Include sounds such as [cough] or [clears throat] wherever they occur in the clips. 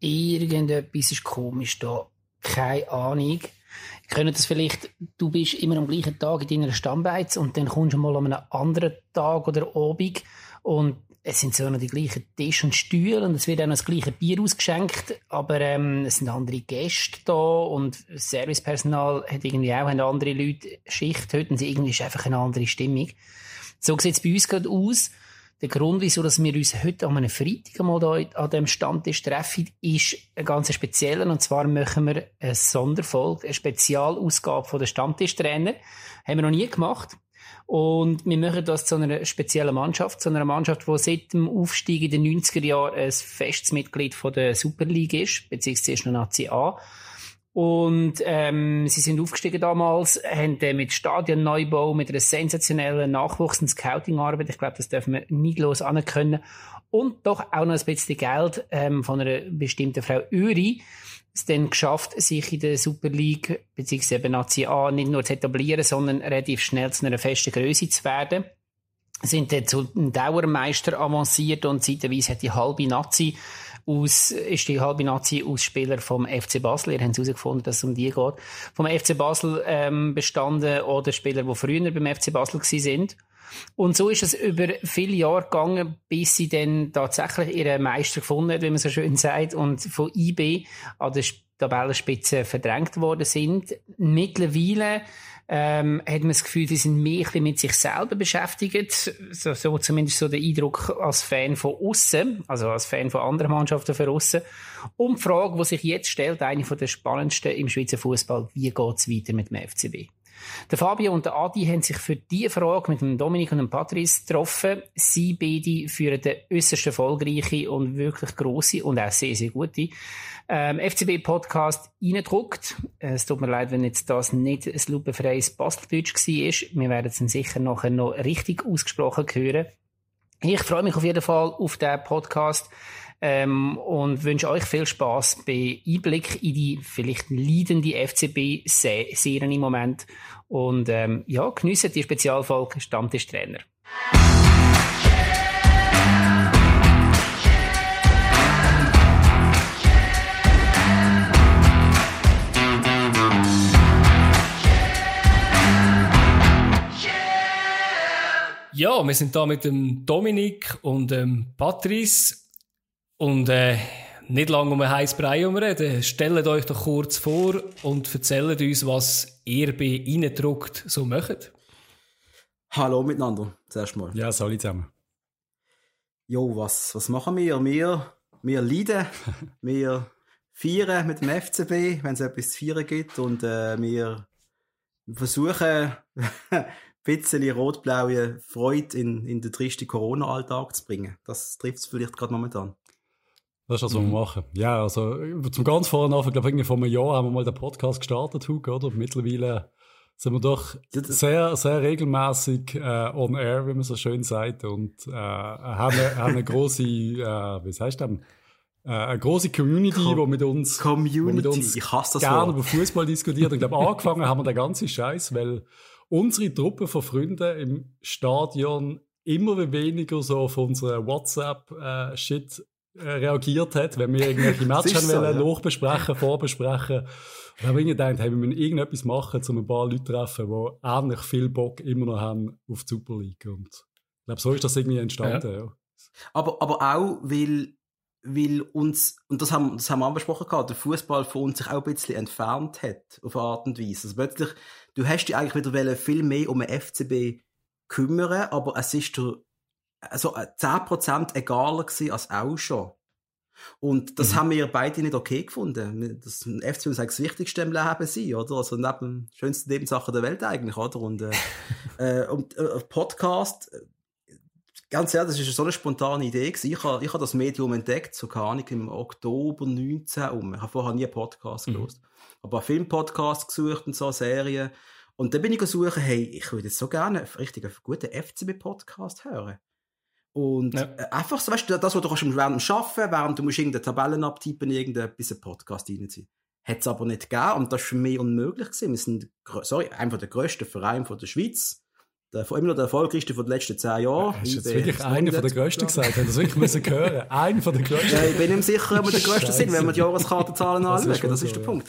irgendetwas ist komisch da. Keine Ahnung. Können das vielleicht, du bist immer am gleichen Tag in deiner Stammbeiz und dann kommst du mal an einem anderen Tag oder Abend und es sind so noch die gleichen Tisch und Stühle und es wird auch noch das gleiche Bier ausgeschenkt, aber ähm, es sind andere Gäste da und Servicepersonal hat irgendwie auch eine andere Leute Schicht heute und irgendwie ist einfach eine andere Stimmung. So sieht es bei uns gerade aus. Der Grund, wieso dass wir uns heute an einem Freitag mal hier an dem Stammtisch treffen, ist ein ganz spezieller. Und zwar machen wir eine Sonderfolge, eine Spezialausgabe von der Stammtischtrainer. Haben wir noch nie gemacht. Und wir machen das zu einer speziellen Mannschaft, zu einer Mannschaft, die seit dem Aufstieg in den 90er Jahren ein festes Mitglied von der Super League ist, beziehungsweise noch Nazi A. Und ähm, sie sind aufgestiegen damals, haben äh, mit Stadionneubau, mit einer sensationellen Nachwuchs- und Scouting-Arbeit, ich glaube, das dürfen wir los anerkennen, und doch auch noch ein bisschen Geld ähm, von einer bestimmten Frau Uri, es dann geschafft, sich in der Super League eben Nazi A nicht nur zu etablieren, sondern relativ schnell zu einer festen Größe zu werden. Sind dann zu einem Dauermeister avanciert und zeitweise hat die halbe Nazi aus, ist die halbe Nazi aus Spieler vom FC Basel. Ihr habt herausgefunden, dass es um die geht. Vom FC Basel ähm, bestanden oder Spieler, die früher beim FC Basel sind. Und so ist es über viele Jahre gegangen, bis sie dann tatsächlich ihren Meister gefunden hat, wie man so schön sagt, und von IB an der Tabellenspitze verdrängt worden sind. Mittlerweile ähm, hat man das Gefühl, die sind mehr mit sich selber beschäftigt. So, so zumindest so der Eindruck als Fan von außen, also als Fan von anderen Mannschaften von außen. Und die Frage, die sich jetzt stellt, eine der spannendsten im Schweizer Fußball, wie geht es weiter mit dem FCB? Der Fabio und der Adi haben sich für diese Frage mit dem Dominik und dem Patrice getroffen. Sie beide führen den äußerst erfolgreiche und wirklich grosse und auch sehr, sehr gute ähm, FCB-Podcast reingedruckt. Es tut mir leid, wenn jetzt das nicht ein lupenfreies Basteldeutsch war. Wir werden es dann sicher nachher noch richtig ausgesprochen hören. Ich freue mich auf jeden Fall auf den Podcast ähm, und wünsche euch viel Spaß bei Einblick in die vielleicht leidende FCB-Serien im Moment. Und ähm, ja, geniessen die Spezialfolge Stammtischtrainer. Ja, wir sind da mit dem Dominik und dem Patrice und äh, nicht lange um ein heißes Brei reden. Stellt euch doch kurz vor und erzählt uns, was ihr bei Innendruckt so macht. Hallo miteinander, zuerst mal. Ja, salut zusammen. Jo, was, was machen wir? Wir, wir leiden, [laughs] wir feiern mit dem FCB, wenn es etwas zu feiern gibt und äh, wir versuchen ein [laughs] bisschen rot-blaue Freude in, in den tristen Corona-Alltag zu bringen. Das trifft es vielleicht gerade momentan. Das ist das, was wir mhm. machen. Ja, also zum ganz vorne an, ich glaube, irgendwie vor einem Jahr haben wir mal den Podcast gestartet, Hugo, oder? Mittlerweile sind wir doch sehr, sehr regelmäßig äh, on air, wie man so schön sagt, und äh, haben, eine, haben eine große, äh, wie heißt das? Äh, eine große Community, Com mit uns, Community. Wo mit uns ich hasse das gerne über Fußball diskutiert. Ich glaube, angefangen haben wir den ganzen Scheiß, weil unsere Truppe von Freunden im Stadion immer weniger so auf unsere WhatsApp-Shit äh, reagiert hat, wenn wir irgendwelche [laughs] Matches so, ja. nachbesprechen, vorbesprechen. Und dann habe ich gedacht, hey, wir müssen irgendetwas machen, um ein paar Leute zu treffen, die ähnlich viel Bock immer noch haben auf die Super League. Und ich glaube, so ist das irgendwie entstanden, ja. ja. Aber, aber auch, weil, weil uns, und das haben, das haben wir angesprochen gehabt, der Fußball von uns sich auch ein bisschen entfernt hat, auf eine Art und Weise. Also plötzlich, du hast dich eigentlich wieder viel mehr um den FCB kümmern, aber es ist der also 10% äh, egaler gewesen als auch schon. Und das mhm. haben wir beide nicht okay gefunden. Das FC muss das Wichtigste im Leben sein, oder? Also neben den schönsten Nebensachen der Welt eigentlich, oder? Und, äh, [laughs] äh, und äh, Podcast, äh, ganz ehrlich, das ist so eine spontane Idee gewesen. Ich habe ich hab das Medium entdeckt, so keine Ahnung, im Oktober 19 um. Ich habe vorher nie einen Podcast mhm. gelesen. Aber einen Filmpodcast gesucht und so, Serien. Und dann bin ich gesucht, hey, ich würde jetzt so gerne richtig einen guten FCB-Podcast hören. Und ja. Äh, einfach so, weißt du, das, was du kannst während dem Arbeiten, während du musst irgendeine Tabellen abtippen, irgendetwas, ein Podcast reinziehen. Hat es aber nicht gegeben und das war für mich unmöglich gewesen. Wir sind, sorry, einfach der grösste Verein von der Schweiz. Der, immer noch der erfolgreichste von den letzten zehn Jahren. Das ist jetzt wirklich einer von der größten gesagt. Haben das wirklich müssen hören? [laughs] Einer von der größten. Ja, ich bin nicht sicher, ob wir der größte sind, wenn wir die Jahreskartenzahlen anschauen. Das ist, das ist der Punkt.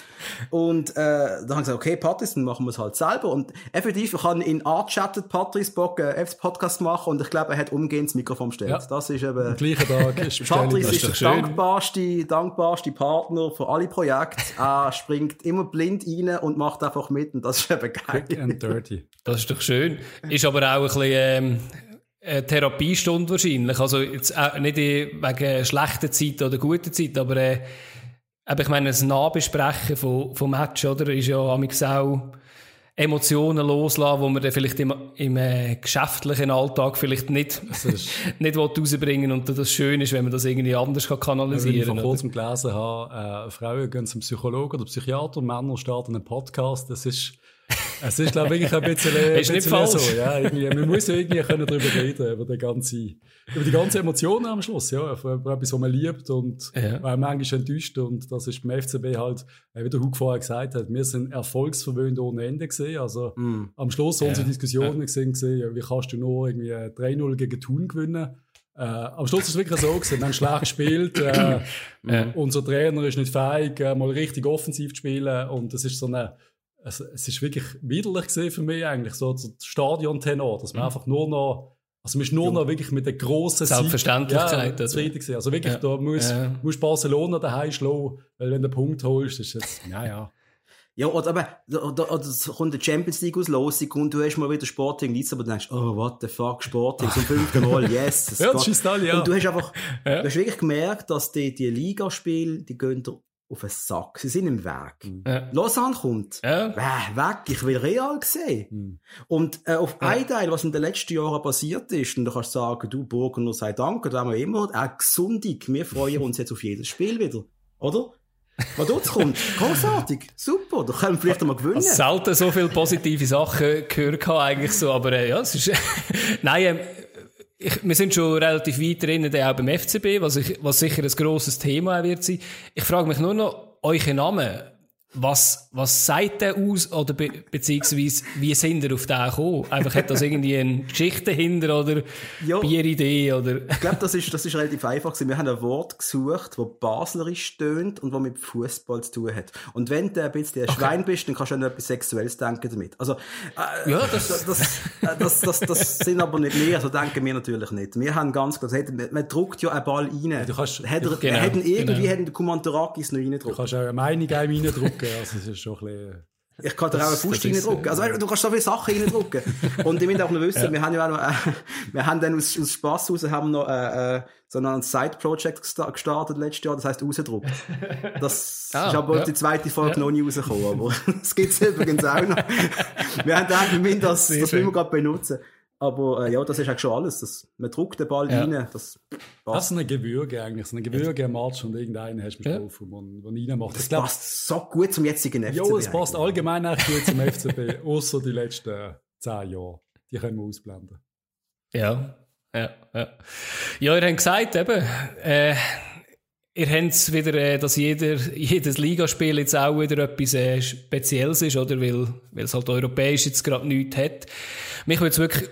Und, äh, da haben wir gesagt, okay, Patrice, dann machen wir es halt selber. Und effektiv, ich habe in Art chatted Patrice Bock, äh, Podcast machen und ich glaube, er hat umgehend das Mikrofon gestellt. Ja. Das ist eben, Am gleichen Tag ist [laughs] Patrice ist, ist der dankbarste, dankbarste Partner für alle Projekte. er [laughs] springt immer blind rein und macht einfach mit und das ist eben geil. Quick and dirty. Das ist doch schön. Ist aber auch ein bisschen, ähm, eine Therapiestunde wahrscheinlich. Also jetzt auch nicht wegen schlechter Zeit oder guter Zeit, aber äh, ich meine, das Nahbesprechen von, vom Match, oder, ist ja auch Emotionen loslassen, die man dann vielleicht im, im äh, geschäftlichen Alltag vielleicht nicht, [laughs] nicht rausbringen und das schön ist, wenn man das irgendwie anders kann kanalisieren kann. Wenn ich vor kurzem gelesen habe, äh, Frauen gehen zum Psychologen oder Psychiater, Männer starten einen Podcast, das ist es ist, glaube ich, ein bisschen, ein bisschen nicht falsch. so. Ja, irgendwie, man muss ja irgendwie können darüber reden, über die ganze, über die ganze Emotionen am Schluss, ja, über etwas, was man liebt und ja. manchmal enttäuscht und das ist beim FCB halt, wie der Hug vorher gesagt hat, wir sind erfolgsverwöhnt ohne Ende gesehen, also mm. am Schluss ja. unsere Diskussionen ja. gesehen, gesehen, wie kannst du nur irgendwie 3-0 gegen Thun gewinnen? Äh, am Schluss ist es wirklich so gewesen. Wir haben schlecht gespielt. Äh, ja. Unser Trainer ist nicht fähig, äh, mal richtig offensiv zu spielen. Und das ist so eine, es, es ist wirklich widerlich gesehen für mich eigentlich, so der Stadion-Tenor, dass man mhm. einfach nur noch, also man ist nur noch wirklich mit der grossen Selbstverständlichkeit ja, zufrieden gewesen. Also wirklich, ja. da muss, ja. musst Barcelona daheim schlagen, weil wenn du einen Punkt holst, ist jetzt, naja. Ja, oder aber, oder, oder es kommt der Champions League aus los und du hast mal wieder Sporting Lissabon und denkst, oh, what the fuck, Sporting, zum fünften [laughs] Mal, yes. Das ja, das ist ja. Und du hast einfach, ja. du hast wirklich gemerkt, dass die, die Ligaspiele, die gehen auf den Sack. Sie sind im Weg. Mhm. Ja. Lausanne kommt. Ja. Äh, weg, ich will Real sehen. Mhm. Und äh, auf ja. ein Teil, was in den letzten Jahren passiert ist, und du kannst sagen, du Burgener sei Dank, oder wir immer, auch gesundig. Wir freuen uns jetzt auf jedes Spiel wieder. Oder? Was dort kommt, [laughs] großartig, super, da können wir vielleicht einmal gewinnen. Selten so viele positive Sachen gehört, eigentlich so, aber äh, ja, es ist, [laughs] nein, äh, ich, wir sind schon relativ weit drin, auch beim FCB, was, ich, was sicher ein grosses Thema wird sein. Ich frage mich nur noch, euren Namen, was, was sagt der aus, oder be beziehungsweise, wie sind ihr auf den gekommen? Einfach hat das irgendwie eine Geschichte hinter, oder ja, Bieridee, oder? Ich glaube, das ist, das ist relativ einfach Wir haben ein Wort gesucht, das baslerisch stöhnt und das mit Fußball zu tun hat. Und wenn du ein bisschen ein okay. Schwein bist, dann kannst du auch noch etwas Sexuelles denken damit. Also, äh, ja, das, das, das, das, das, das, sind aber nicht wir, so denken wir natürlich nicht. Wir haben ganz klar, man, man druckt ja einen Ball rein. Du kannst, hat er, genau, hätten irgendwie, genau. hätten der Kommandarakis noch reindrucken. Du kannst auch eine Meinung reindrucken reindrucken. Also, es ist schon ein bisschen... Ich kann dir auch eine Faust reindrucken. Also, du kannst so viele Sachen reindrucken. [laughs] Und ich will auch noch wissen, ja. wir haben ja auch noch, äh, wir haben dann aus, aus Spass raus, haben noch, äh, äh so ein Side-Project gestartet letztes Jahr, das heisst rausgedruckt. Das ah, ist aber ja. die zweite Folge ja. noch nie rausgekommen, aber [laughs] das gibt's übrigens auch noch. [laughs] wir haben gedacht, wir müssen das, das müssen wir gerade benutzen. Aber äh, ja, das ist eigentlich schon alles. Das, man druckt den Ball ja. rein. Das, das ist eine Gewürge eigentlich. So eine Gewürge am Match und irgendeinen hast du ja. drauf, man reinmacht. Das, das passt so gut zum jetzigen FCB. Ja, es passt allgemein auch gut zum FCB, [laughs] außer die letzten zehn Jahre. Die können wir ausblenden. Ja, ja, ja. Ja, ihr habt gesagt, eben, äh, ihr habt wieder, äh, dass jeder, jedes Ligaspiel jetzt auch wieder etwas äh, Spezielles ist, oder? Weil, weil es halt europäisch jetzt gerade nichts hat. Mich würde es wirklich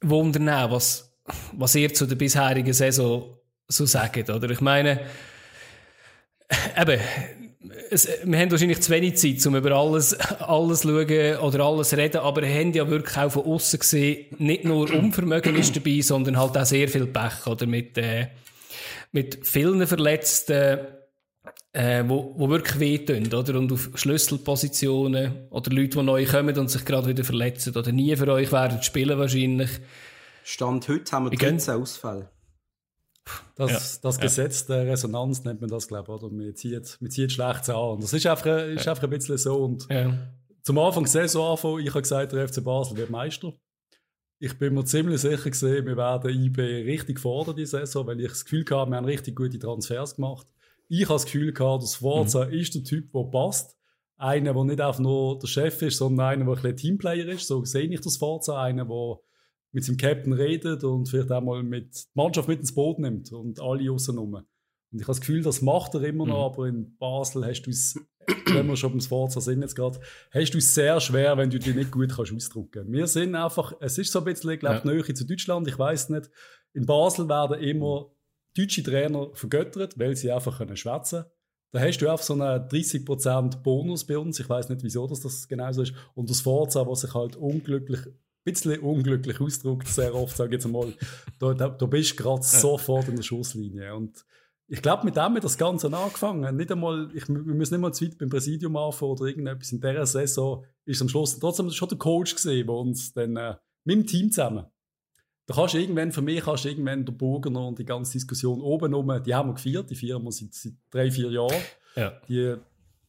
wundern, was, was ihr zu der bisherigen Saison so sagt, oder? Ich meine, eben, es, wir haben wahrscheinlich zu wenig Zeit, um über alles, alles schauen oder alles reden, aber wir haben ja wirklich auch von außen gesehen, nicht nur Unvermögen ist dabei, sondern halt auch sehr viel Pech, oder? Mit, äh, mit vielen Verletzten, äh, wo, wo wirklich wehtun, oder? Und auf Schlüsselpositionen oder Leute, die neu kommen und sich gerade wieder verletzen oder nie für euch werden spielen wahrscheinlich. Stand heute haben wir 13 Ausfälle. Das, ja. das Gesetz ja. der Resonanz nennt man das, glaube ich, oder? Man zieht, man zieht schlecht an. Und das ist einfach, ist einfach ein bisschen so. Und ja. zum Anfang der Saison anfangen, ich habe gesagt, der FC Basel wird Meister. Ich bin mir ziemlich sicher gesehen, wir werden IB richtig fordern die Saison, weil ich das Gefühl hatte, wir haben richtig gute Transfers gemacht ich habe das Gefühl gehabt, dass Forza mhm. ist der Typ, der passt. Einer, der nicht einfach nur der Chef ist, sondern einer, der ein bisschen Teamplayer ist. So sehe ich das Forza. Einer, der mit seinem Captain redet und vielleicht auch mal mit die Mannschaft mit ins Boot nimmt und alle rum. Und ich habe das Gefühl, das macht er immer noch, mhm. aber in Basel hast du es, wenn wir schon beim Sforza sind jetzt gerade, hast du es sehr schwer, wenn du dich nicht gut kannst ausdrücken. Wir sind einfach, es ist so ein bisschen, ich glaube, ja. Nähe zu Deutschland, ich weiß nicht. In Basel werden immer deutsche Trainer vergöttert, weil sie einfach können schwätzen. Da hast du einfach so einen 30% Bonus bei uns. Ich weiß nicht, wieso das, das genau so ist. Und das Forza, was sich halt unglücklich bisschen unglücklich ausdrückt, sehr oft, sage ich jetzt mal, [laughs] da, da, da bist du gerade sofort in der Schusslinie. Und ich glaube, mit dem hat das Ganze angefangen. Nicht einmal, ich, wir müssen nicht mal zu weit beim Präsidium anfangen oder irgendetwas. In dieser Saison ist am Schluss trotzdem schon der Coach gesehen, der uns dann äh, mit dem Team zusammen. Da kannst du irgendwann, für mich kannst du irgendwann der Burgener und die ganze Diskussion oben rum, die haben wir gefeiert, die feiern wir seit, seit drei, vier Jahren. Ja. Die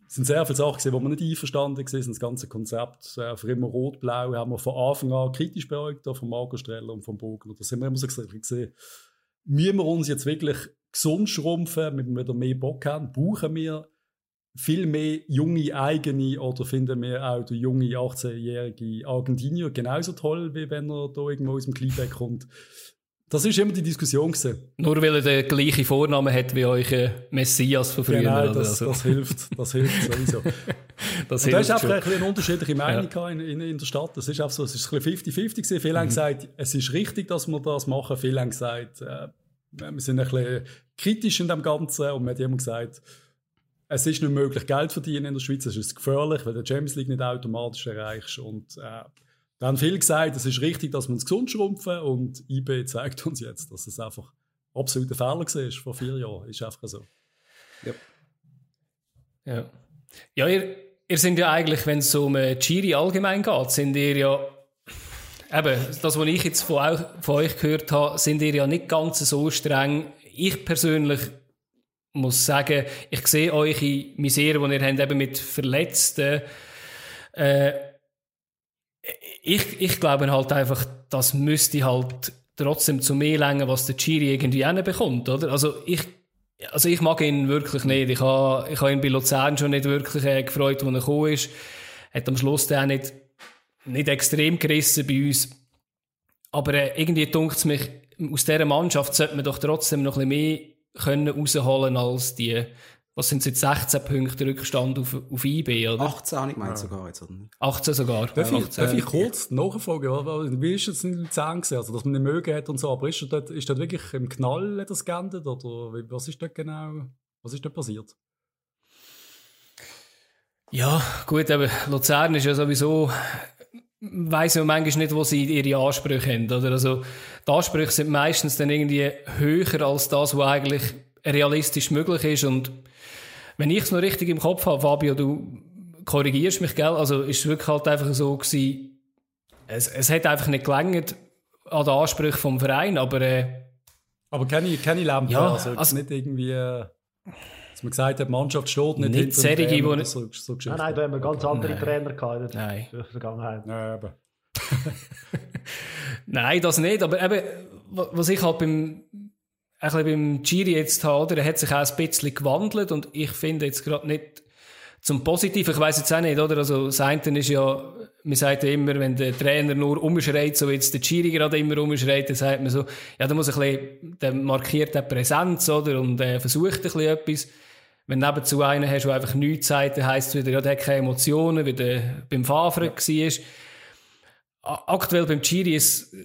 sind sehr viele Sachen, die wir nicht einverstanden waren. Das ganze Konzept äh, für immer rot-blau haben wir von Anfang an kritisch beäugt, von Marco Streller und von Burgener. Da sind wir immer so gesehen, müssen wir uns jetzt wirklich gesund schrumpfen, wenn wir wieder mehr Bock haben, brauchen wir viel mehr junge eigene oder finden wir auch der junge 18-jährige Argentinier genauso toll, wie wenn er da irgendwo aus dem Kleeback kommt. Das ist immer die Diskussion gewesen. Nur weil er den gleichen Vornamen hat wie euch Messias von früher. Genau, das, also. das hilft, das hilft sowieso. [laughs] das Und da ist einfach ein bisschen eine unterschiedliche Meinung ja. in, in, in, der Stadt. Das ist einfach so, es ist ein bisschen 50-50 gewesen. Viele mhm. haben gesagt, es ist richtig, dass wir das machen. Viele haben gesagt, äh, wir sind ein bisschen kritisch in dem Ganzen und wir haben gesagt, es ist nicht möglich, Geld zu verdienen in der Schweiz. Es ist gefährlich, weil du die Champions League nicht automatisch erreichst. Und äh, da haben viele gesagt, es ist richtig, dass wir uns gesund schrumpfen. Und IB zeigt uns jetzt, dass es einfach absolut ein Fehler war vor vier Jahren. Ist einfach so. Ja. Ja, ja ihr, ihr seid ja eigentlich, wenn es um Chiri allgemein geht, sind ihr ja eben, das, was ich jetzt von, von euch gehört habe, sind ihr ja nicht ganz so streng. Ich persönlich muss sagen, ich sehe eure Misere, die ihr habt, eben mit Verletzten. Äh, ich, ich glaube halt einfach, das müsste halt trotzdem zu mehr länger, was der Chiri irgendwie bekommt, oder? Also ich, also ich mag ihn wirklich nicht. Ich habe, ich habe ihn bei Luzern schon nicht wirklich äh, gefreut, als er gekommen ist. Hat am Schluss dann auch nicht, nicht extrem gerissen bei uns. Aber äh, irgendwie dunkt es mich, aus dieser Mannschaft sollte man doch trotzdem noch ein bisschen mehr können rausholen als die, was sind es jetzt, 16 Punkte Rückstand auf, auf IB, oder? 18 habe ich gemeint ja. sogar jetzt, oder 18 sogar. Darf, ich, darf ich kurz nachfragen, wie ist es in Luzern gewesen? Also, dass man nicht mögen hat und so, aber ist dort, ist dort wirklich im Knall das geändert, oder was ist dort genau, was ist dort passiert? Ja, gut, aber Luzern ist ja sowieso weiss man manchmal nicht, wo sie ihre Ansprüche haben. Oder? Also, die Ansprüche sind meistens dann irgendwie höher als das, was eigentlich realistisch möglich ist. Und wenn ich es noch richtig im Kopf habe, Fabio, du korrigierst mich, gell? Also, ist es wirklich halt einfach so gewesen, es, es hat einfach nicht gelangt an den Ansprüchen vom Verein, aber, äh, aber keine, keine Lampe, ja, also, also nicht irgendwie, äh, dass man gesagt hat, die Mannschaft steht nicht, nicht hinter dem Trainer, so, so nein, nein, da haben wir ganz andere nein. Trainer gehabt in der Vergangenheit. Nein, eben. [laughs] nein, das nicht, aber eben, was ich halt beim, ein bisschen beim Giri jetzt habe, er hat sich auch ein bisschen gewandelt und ich finde jetzt gerade nicht zum Positiven, ich weiß jetzt auch nicht, oder? Also, das eine ist ja, man sagt ja immer, wenn der Trainer nur umschreit, so wie jetzt der Chiri gerade immer umschreit, dann sagt man so, ja, da muss ein bisschen, der markiert der Präsenz, oder? Und äh, versucht ein bisschen etwas. Wenn du nebenzu einen hast, der einfach nichts sagt, dann heisst es wieder, ja, der hat keine Emotionen, wie der beim Favre ja. war. Aktuell beim Chiri ist,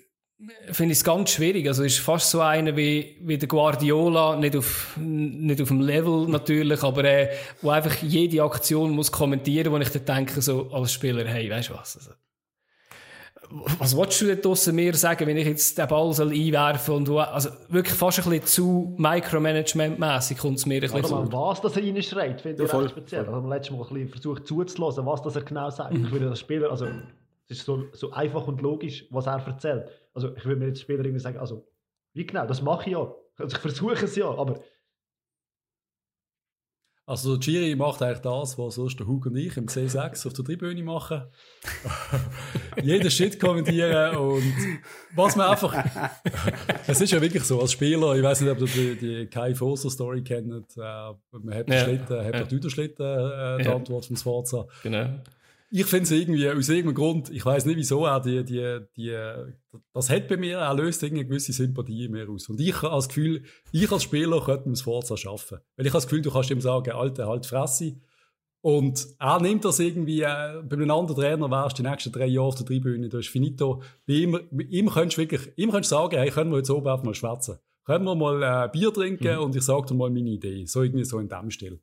finde ich es ganz schwierig. Also ist fast so einer wie, wie der Guardiola, nicht auf, nicht auf dem Level natürlich, aber äh, wo einfach jede Aktion muss kommentieren, wo ich dann denke, so als Spieler, hey, weißt du was? Also, was willst du denn draussen mir sagen, wenn ich jetzt den Ball soll einwerfen und also wirklich fast ein bisschen zu Micromanagement-mässig kommt es mir ein bisschen vor. Was das er reinschreit, finde ich ja, speziell. Also, wir letztes Mal ein bisschen versucht zuzulassen, was das er genau sagt. Ich würde als Spieler, also es ist so, so einfach und logisch, was er erzählt. Also ich würde mir jetzt Spieler irgendwie sagen, also wie genau, das mache ich ja. Also ich versuche es ja, aber also Giri macht eigentlich das, was sonst der Hugo und ich im C6 auf der Tribüne machen. [laughs] Jeden Shit kommentieren und was man einfach... es ist ja wirklich so, als Spieler, ich weiß nicht, ob ihr die, die Kai Foster Story kennt, äh, man hat ja. Schlitten, hat ja. Schlitten, äh, die ja. Antwort vom Sforza. Genau. Ich finde es irgendwie, aus irgendeinem Grund, ich weiß nicht wieso, auch die, die, die, das hat bei mir, er löst irgendwie eine gewisse Sympathie in mir aus. Und ich habe das Gefühl, ich als Spieler könnte mir das Forza schaffen. Weil ich habe das Gefühl, du kannst ihm sagen, Alter, halt Fresse. Und er nimmt das irgendwie, äh, bei einem anderen Trainer wärst du die nächsten drei Jahre auf der Tribüne, da ist finito. Bei ihm, bei ihm könntest du wirklich, ihm könntest du sagen, hey, können wir jetzt oben einfach mal schwätzen? Können wir mal äh, Bier trinken mhm. und ich sage dir mal meine Idee. So irgendwie so in dem Stil.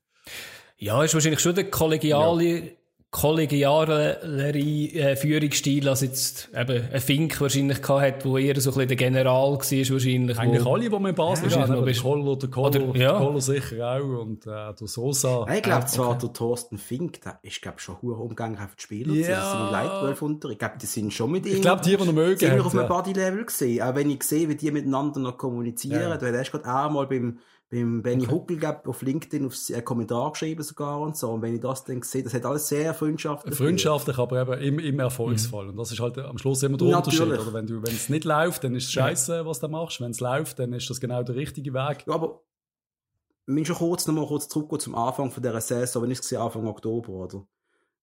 Ja, ist wahrscheinlich schon der kollegiale, ja kollegialere äh, Führungsstil als jetzt eben ein Fink wahrscheinlich gehabt hat, wo eher so ein bisschen der General war wahrscheinlich. Eigentlich wo, alle, die wir in Basel ja, haben, der Koller, der Koller, oder, ja. Koller sicher auch und äh, der Sosa. Ich glaube zwar, okay. der Thorsten Fink, der ist glaube schon hoher Umgang auf die Spieler, ja. das sind Leitwölfe unter. Ich glaube, die sind schon mit ihm. Ich glaube, die, die noch mögen. Sind auf einem Bodylevel gesehen. Auch wenn ich sehe, wie die miteinander noch kommunizieren. Ja. Du hast gerade auch mal beim beim Benny okay. Huckel glaub, auf LinkedIn auf einen Kommentar geschrieben sogar und so. Und wenn ich das dann sehe, das hat alles sehr freundschaftlich. Freundschaftlich, aber eben im, im Erfolgsfall. Mhm. Und das ist halt am Schluss immer der Natürlich. Unterschied. Oder wenn du, wenn es nicht läuft, dann ist es scheiße, was du machst. Wenn es läuft, dann ist das genau der richtige Weg. Ja, aber ich will schon kurz nochmal kurz zurückgehen zum Anfang von dieser Saison, wenn ich es gesehen Anfang Oktober, oder?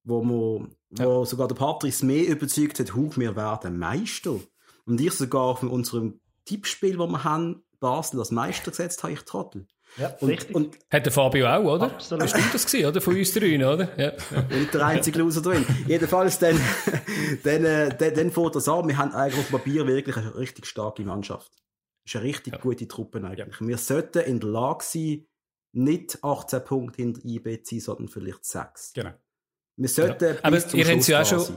Wo, man, ja. wo sogar der Patrice mehr überzeugt hat, Hug, wir werden Meister. Und ich sogar von unserem Tippspiel, das wir haben, Basel als Meister gesetzt habe, ich Trottel. Ja, und, richtig. Und, Hat der Fabio auch, oder? Absolut. Bestimmt das gewesen, oder? Von uns drei, oder? Ja. Und der einzige Loser drin. Jedenfalls, dann, [laughs] dann, äh, dann, dann fährt das an. Wir haben eigentlich auf Papier wirklich eine richtig starke Mannschaft. Das ist eine richtig ja. gute Truppe eigentlich. Ja. Wir sollten in der Lage sein, nicht 18 Punkte hinter IB zu sein, sondern vielleicht 6. Genau. Wir sollten ja. Aber ihr habt ja auch schon...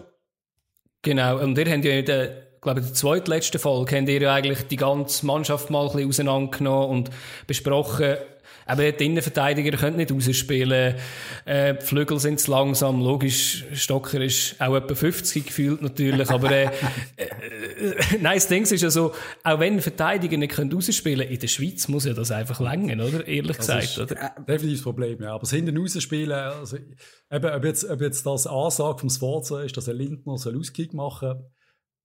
Genau, und ihr habt ja in der glaube, der zweitletzten Folge habt ihr ja eigentlich die ganze Mannschaft mal ein bisschen auseinandergenommen und besprochen, aber die Innenverteidiger können nicht rausspielen. Äh, die Flügel sind zu langsam. Logisch, Stocker ist auch etwa 50 gefühlt natürlich. Aber äh, äh, nein, das Ding ist ja so, auch wenn Verteidiger nicht können rausspielen können, in der Schweiz muss ja das einfach länger, oder? Ehrlich das gesagt, ist, oder? Definitiv das Problem, ja. Aber das hinten rausspielen, also, eben, ob jetzt, ob jetzt das Ansage vom Sforza ist, dass ein Lindner soll Auskick machen soll,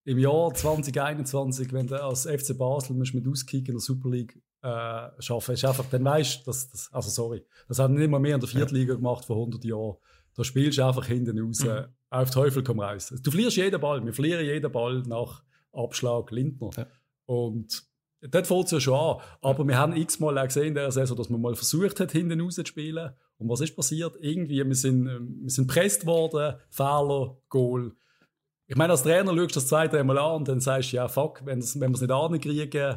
im Jahr 2021, wenn du als FC Basel musst mit Auskick in der Super League äh, schaffen, ist einfach, dann weißt du, dass das, also sorry, das haben nicht mal mehr in der Viertliga gemacht vor 100 Jahren. Da spielst du einfach hinten raus, mhm. auf Teufel komm raus. Du verlierst jeden Ball, wir verlieren jeden Ball nach Abschlag Lindner. Ja. Und dort fällt es ja schon an. Aber wir haben x-mal auch gesehen in der Saison, dass man mal versucht hat, hinten raus zu spielen. Und was ist passiert? Irgendwie, wir sind, wir sind presst worden, Fehler, Goal. Ich meine, als Trainer schaust du das zwei, dreimal an und dann sagst du, ja, fuck, wenn, wenn wir es nicht ankriegen,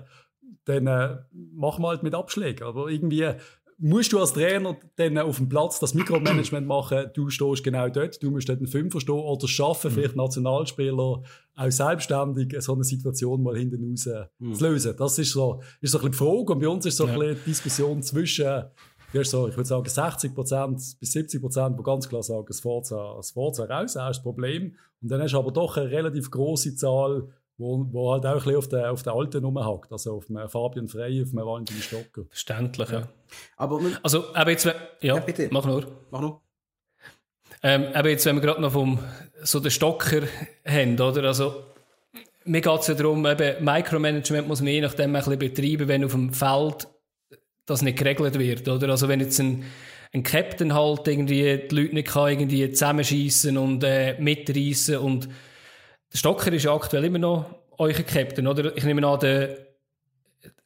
dann äh, machen wir halt mit Abschlägen. Aber irgendwie musst du als Trainer dann auf dem Platz das Mikromanagement machen, du stehst genau dort, du musst dort einen Fünfer stehen oder schaffen, mhm. vielleicht Nationalspieler auch selbstständig so eine Situation mal hinten raus mhm. zu lösen. Das ist so, ist so ein bisschen die Frage und bei uns ist so ein bisschen die Diskussion zwischen du hast so, ich würde sagen, 60% bis 70 Prozent, die ganz klar sagen, es fährt raus, das ist das Problem. Und dann hast du aber doch eine relativ große Zahl, wo, wo halt auch ein bisschen auf der, auf der alten rumhackt, also auf dem Fabian Frey, auf dem Valentin Stocker. Verständlich, ja. Aber, also, aber jetzt, ja, ja bitte. mach nur. Mach nur. Ähm, aber jetzt, wenn wir gerade noch vom, so den Stocker haben, oder? Also, mir geht es ja darum, eben, Micromanagement muss man je nachdem ein bisschen betreiben, wenn auf dem Feld das nicht geregelt wird, oder? Also wenn jetzt ein, ein Captain halt irgendwie die Leute nicht kann irgendwie zusammenschießen und äh, mitreißen und der Stocker ist ja aktuell immer noch euer Captain, oder? Ich nehme an, der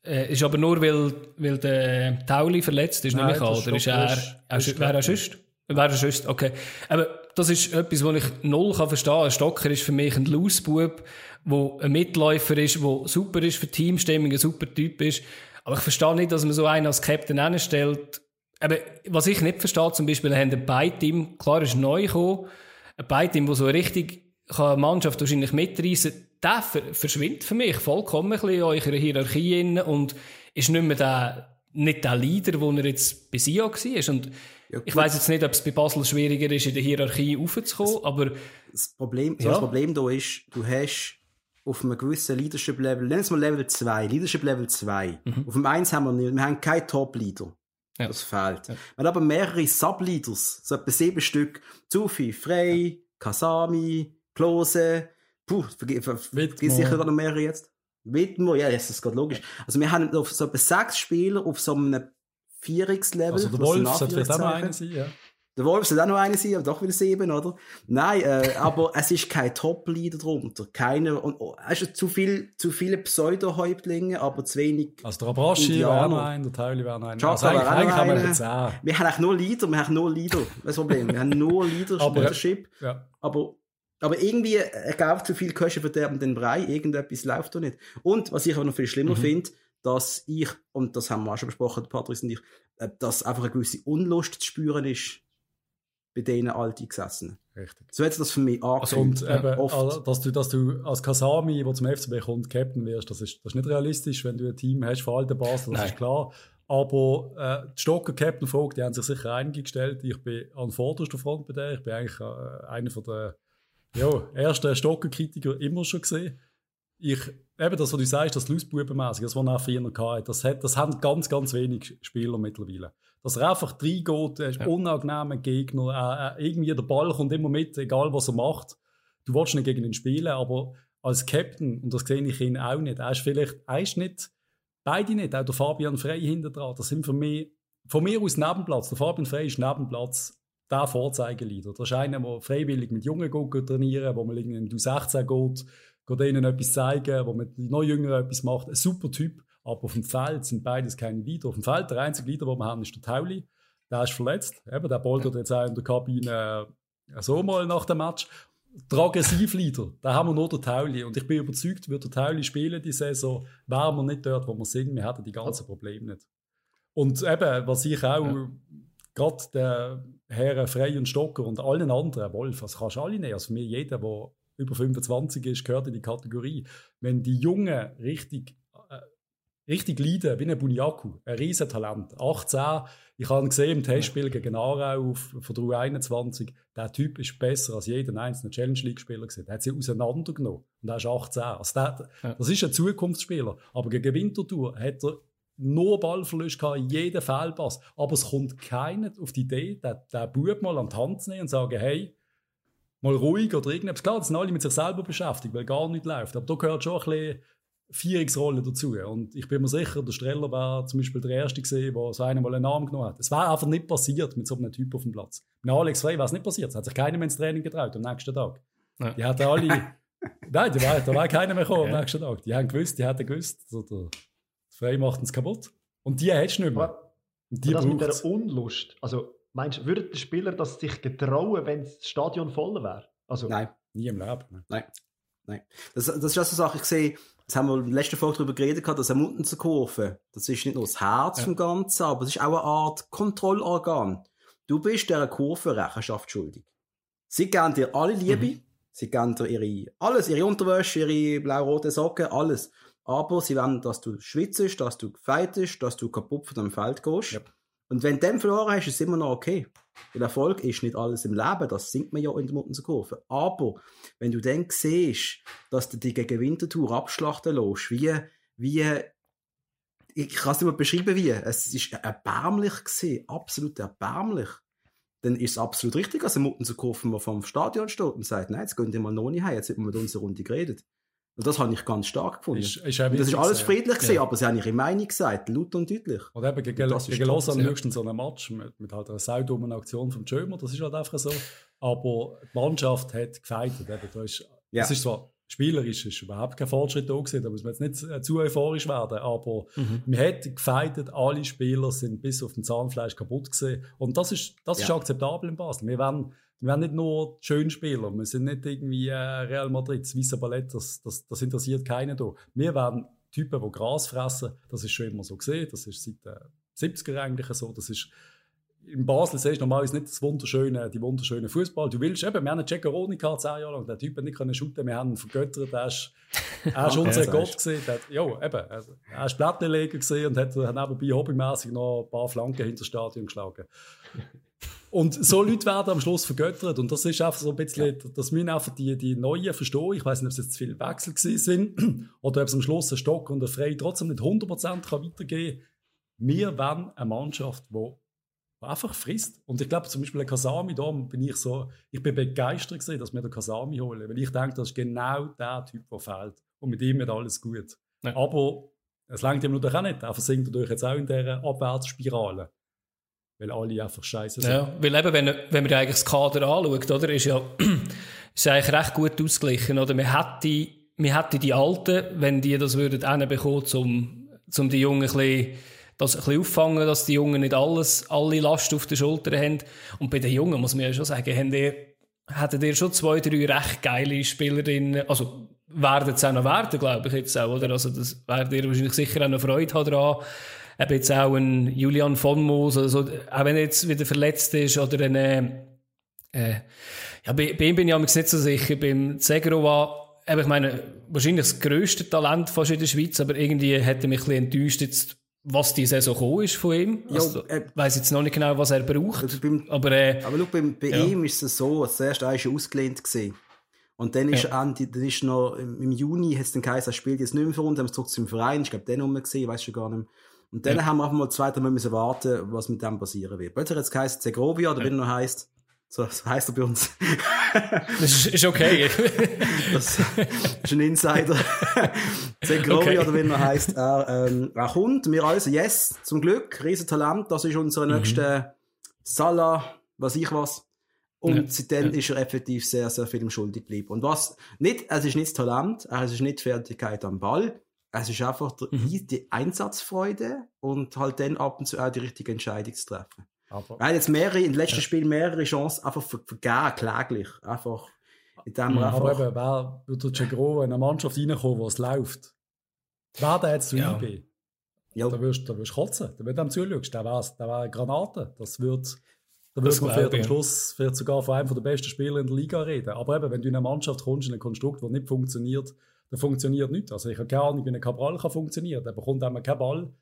äh, ist aber nur, weil, weil der Tauli verletzt ist, nehme ich an, oder ist er, er, wäre er sonst? Wäre er sonst, okay. Aber das ist etwas, was ich null kann verstehen kann. Ein Stocker ist für mich ein Lausbub, der ein Mitläufer ist, der super ist für Teamstimmung, ein super Typ ist. Aber ich verstehe nicht, dass man so einen als Captain anstellt. Aber was ich nicht verstehe, zum Beispiel, haben ein Beiteam, klar ist neu gekommen, ein Beiteam, wo so richtig kann eine Mannschaft wahrscheinlich mitreißen der verschwindet für mich vollkommen ein bisschen in eurer Hierarchie und ist nicht mehr der, nicht der Leader, den er jetzt bei Sia war. Und ja, ich weiß jetzt nicht, ob es bei Basel schwieriger ist, in der Hierarchie aufzukommen, aber... Das Problem, ja. das Problem da ist, du hast auf einem gewissen Leadership-Level, nennen wir mal Level 2, Leadership-Level 2. Mhm. Auf dem 1 haben wir nicht, wir haben keinen Top-Leader. Ja. Das fehlt. Ja. Wir haben aber mehrere Sub-Leaders, so etwa sieben Stück. Zufi, Frey, Kasami, Klose, puh, vergiss sicher noch mehrere jetzt. Wittmer, ja, das ist gerade logisch. Also wir haben auf so etwa sechs Spieler auf so einem Vierungslevel. Also der Wolf sollte vielleicht auch einer sein, ja. Der Wolf soll auch noch einer sein, aber doch wieder sieben, oder? Nein, äh, aber [laughs] es ist kein Top-Leader drunter. Keine, und, oh, es ist zu viel, zu viele Pseudo-Häuptlinge, aber zu wenig. Also der Abraschi wäre noch ein, der Tauli wäre noch ein. Also eigentlich, eigentlich haben wir jetzt auch. Wir haben eigentlich nur Leader, wir haben nur Leader. Das Problem. Wir haben nur [laughs] Leadership. ja. Aber, aber irgendwie, er gab zu viel Köche verderben den Brei, irgendetwas läuft da nicht. Und, was ich aber noch viel schlimmer mhm. finde, dass ich, und das haben wir auch schon besprochen, Patrick und ich, äh, dass einfach eine gewisse Unlust zu spüren ist bei denen Alteingesessenen. Richtig. So hat das für mich angekündigt. Also, und eben, oft. dass, du, dass du als Kasami, der zum FCB kommt, Captain wirst, das ist, das ist nicht realistisch, wenn du ein Team hast, vor allem der Basel, das Nein. ist klar. Aber äh, die Stocker Captain Frage, die haben sich sicher einige gestellt. Ich bin an vorderster Front bei der. Ich bin eigentlich äh, einer von der ja, ersten Stocker-Kritiker immer schon gesehen. Ich, eben das, was du sagst, das Lustbubenmäßig, das, was er früher noch hatte, das, hat, das haben ganz, ganz wenig Spieler mittlerweile dass er einfach reingeht, er ist ja. unangenehmer Gegner, äh, irgendwie der Ball kommt immer mit, egal was er macht. Du willst nicht gegen ihn spielen, aber als Captain, und das sehe ich ihn auch nicht, er ist vielleicht, er ist nicht, beide nicht, auch der Fabian Frey hinter dran, das sind für mich, von mir aus Nebenplatz, der Fabian Frey ist Nebenplatz, der Vorzeigeleader. Das ist einer, der freiwillig mit Jungen geht, trainieren wo man in den U16 geht, geht ihnen etwas zeigen, wo man noch jünger etwas macht. Ein super Typ. Aber auf dem Feld sind beides keine Leader. Auf dem Feld, der einzige Leader, den wir haben, ist der Tauli. Der ist verletzt. Eben, der boltert jetzt auch in der Kabine äh, so mal nach dem Match. Der Aggressivleader, da haben wir nur den Tauli. Und ich bin überzeugt, würde der Tauli spielen die Saison, wären wir nicht dort, wo wir sind. Wir hätten die ganzen Probleme nicht. Und eben, was ich auch, ja. gerade der Herren Frey und Stocker und allen anderen, Wolf, also kannst du alle nehmen. Also für mich jeder, der über 25 ist, gehört in die Kategorie. Wenn die Jungen richtig richtig leiden, wie ein Bunyaku. Ein Riesentalent. 18. Ich habe ihn gesehen im Testspiel gegen Aarau von der U21. Der Typ ist besser als jeder einzelne Challenge League-Spieler gesehen. Der hat sie auseinandergenommen. Und er ist 18. Also der, ja. Das ist ein Zukunftsspieler. Aber gegen Winterthur hat er nur Ballverlust gehabt, jeden Fehlpass. Aber es kommt keiner auf die Idee, den, den Bub mal an die Hand zu nehmen und zu sagen, hey, mal ruhig oder irgendetwas. Klar, das sind alle mit sich selber beschäftigt, weil gar nichts läuft. Aber da gehört schon ein bisschen Vierungsrolle dazu. Und ich bin mir sicher, der Streller war zum Beispiel der Erste gesehen, der so einen mal einen Namen genommen hat. Es wäre einfach nicht passiert mit so einem Typ auf dem Platz. Mit Alex Frey wäre es nicht passiert. Es hat sich keiner mehr ins Training getraut am nächsten Tag. Ja. Die hatten alle, [laughs] nein, die war, da war keiner mehr gekommen am nächsten Tag. Die haben gewusst, die hätten gewusst, also der Frey macht uns kaputt. Und die hättest du nicht mehr. Und die das mit der Unlust, also meinst du, würde der Spieler das sich getrauen, wenn das Stadion voll wäre? Also, nein. Nie im Leben. Nein. Nein. Das, das ist also eine Sache, ich sehe, das haben wir in der letzten Folge darüber geredet, dass eine Muttenkurve, das ist nicht nur das Herz ja. vom Ganzen, aber es ist auch eine Art Kontrollorgan. Du bist dieser Kurve Rechenschaft schuldig. Sie geben dir alle Liebe, mhm. sie geben dir ihre, alles, ihre Unterwäsche, ihre blau-rote Socken, alles. Aber sie wollen, dass du schwitzt, dass du gefeitest, dass du kaputt von dem Feld gehst. Ja. Und wenn du den verloren hast, ist es immer noch okay. Weil Erfolg ist nicht alles im Leben, das singt man ja in der Muttenser Aber wenn du dann siehst, dass du dich gegen Winterthur abschlachten lässt, wie, wie, ich kann es nicht mal beschreiben, wie, es ist erbärmlich gewesen, absolut erbärmlich. Dann ist es absolut richtig, dass ein Muttenser Kurve vom Stadion steht und sagt, nein, jetzt gehen wir mal noch nicht heim, jetzt haben wir mit unserer Runde geredet. Und das habe ich ganz stark gefunden. Ist, ist das ist alles friedlich gewesen, ja. aber sie haben ihre Meinung gesagt, laut und deutlich. Und eben gegen, gegen Lausanne höchstens so einen Match mit, mit halt einer saudummen Aktion vom Schömer, das ist halt einfach so. Aber die Mannschaft hat gefeitet. Eben, da ist, ja. Es ist zwar spielerisch ist überhaupt kein Fortschritt da gewesen, da muss man jetzt nicht äh, zu euphorisch werden, aber mhm. man hat gefeitet, alle Spieler sind bis auf den Zahnfleisch kaputt gewesen. Und das ist, das ja. ist akzeptabel in Basel. Wir werden wir sind nicht nur Schönspieler, wir sind nicht irgendwie äh, Real Madrid, Swiss Ballett, das, das, das interessiert keinen da. Wir werden Typen, die Gras fressen, das ist schon immer so gesehen, das ist seit den äh, 70er eigentlich so, das ist in Basel siehst du normalerweise nicht das wunderschöne, die wunderschöne Fußball. Du willst eben, wir haben einen Ceccaroni gehabt, zehn Jahre lang, der Typ hat nicht können shooten, wir haben ihn vergöttert, er ist, er ist [laughs] unser Gott gesehen, ja, eben, also, er ist Plattenleger gesehen und hat, hat nebenbei hobbymäßig noch ein paar Flanken hinter das Stadion geschlagen. Und so Leute werden am Schluss vergöttert. Und das ist einfach so ein bisschen, ja. das müssen einfach die, die Neuen verstehen. Ich weiß nicht, ob es jetzt zu viele Wechsel sind [clears throat] oder ob es am Schluss ein Stock und ein Frei trotzdem nicht 100% kann weitergehen kann. Wir wollen eine Mannschaft, die einfach frisst. Und ich glaube zum Beispiel der Kasami, da bin ich so, ich bin begeistert gewesen, dass wir den Kasami holen, weil ich denke, das ist genau der Typ, der fehlt. Und mit ihm wird alles gut. Ja. Aber es langt ihm natürlich auch nicht. Er versinkt natürlich jetzt auch in dieser Abwärtsspirale. Weil alle einfach scheiße sind. Ja, weil eben, wenn, wenn man eigentlich das Kader anschaut, oder, ist ja, [clears throat] ist eigentlich recht gut ausgeglichen, oder? Man hätte, man hätte die Alten, wenn die das würden, bekommen, um, um die Jungen ein bisschen, das ein bisschen auffangen, dass die Jungen nicht alles, alle Last auf den Schultern haben. Und bei den Jungen muss man ja schon sagen, haben die, hätten ihr schon zwei, drei recht geile Spielerinnen, also, werden es auch noch werden, glaube ich jetzt auch, oder? Also, das werdet ihr wahrscheinlich sicher auch noch Freude haben daran. Eben jetzt auch ein Julian von Moos, also, auch wenn er jetzt wieder verletzt ist, oder ein, äh, ja, bei, bei ihm bin ich mir nicht so sicher. Beim Zegrova, ich meine, wahrscheinlich das grösste Talent fast in der Schweiz, aber irgendwie hätte mich ein bisschen enttäuscht jetzt, was die Saison gekommen ist von ihm. Ja, also, äh, weiß jetzt noch nicht genau, was er braucht. Also beim, aber, äh, aber schau, beim, bei ja. ihm ist es so, zuerst war er ausgelehnt gewesen. Und dann ist, ja. Ende, dann ist noch, im Juni hat es den Kaiser spielt jetzt nicht mehr für uns, haben wir zurück zum Verein, ich glaube, den haben wir gesehen, weiß schon gar nicht mehr. Und dann ja. haben wir einfach mal zwei, drei Mal müssen warten, was mit dem passieren wird. Plötzlich hat es geheißen Zegrovia, oder ja. wie er noch heisst. So, so heisst er bei uns. [laughs] das ist, okay. [laughs] das ist ein Insider. [laughs] Zegrovia, okay. oder wie er noch heisst. Er, ähm, er kommt, wir also, yes, zum Glück, Riesentalent, das ist unser mhm. nächster Salah, was ich was. Und ja. seitdem ja. ist er effektiv sehr, sehr viel im Schuldig geblieben. Und was, nicht, es ist nicht das Talent, es ist nicht die Fertigkeit am Ball, es ist einfach mhm. die Einsatzfreude und halt dann ab und zu auch die richtige Entscheidung zu treffen. Aber er hat jetzt mehrere, im letzten ja. Spiel mehrere Chancen einfach vergeben, kläglich. Einfach, indem er einfach... Aber eben, wer würde Cegro in eine Mannschaft reinkommen, wo es läuft? Wer da jetzt zu ja. IB? Ja. Da wirst du kotzen. Da, wenn du ihm zuschaust, der wäre der wär eine Granate. Das wird... Da würde man vielleicht am Schluss vielleicht sogar von einem der besten Spieler in der Liga reden. Aber eben, wenn du in eine Mannschaft kommst, in ein Konstrukt, das nicht funktioniert, dann funktioniert nicht. Also ich habe keine Ahnung, wie ein Cabral kann funktionieren. Er bekommt einmal keinen Ball,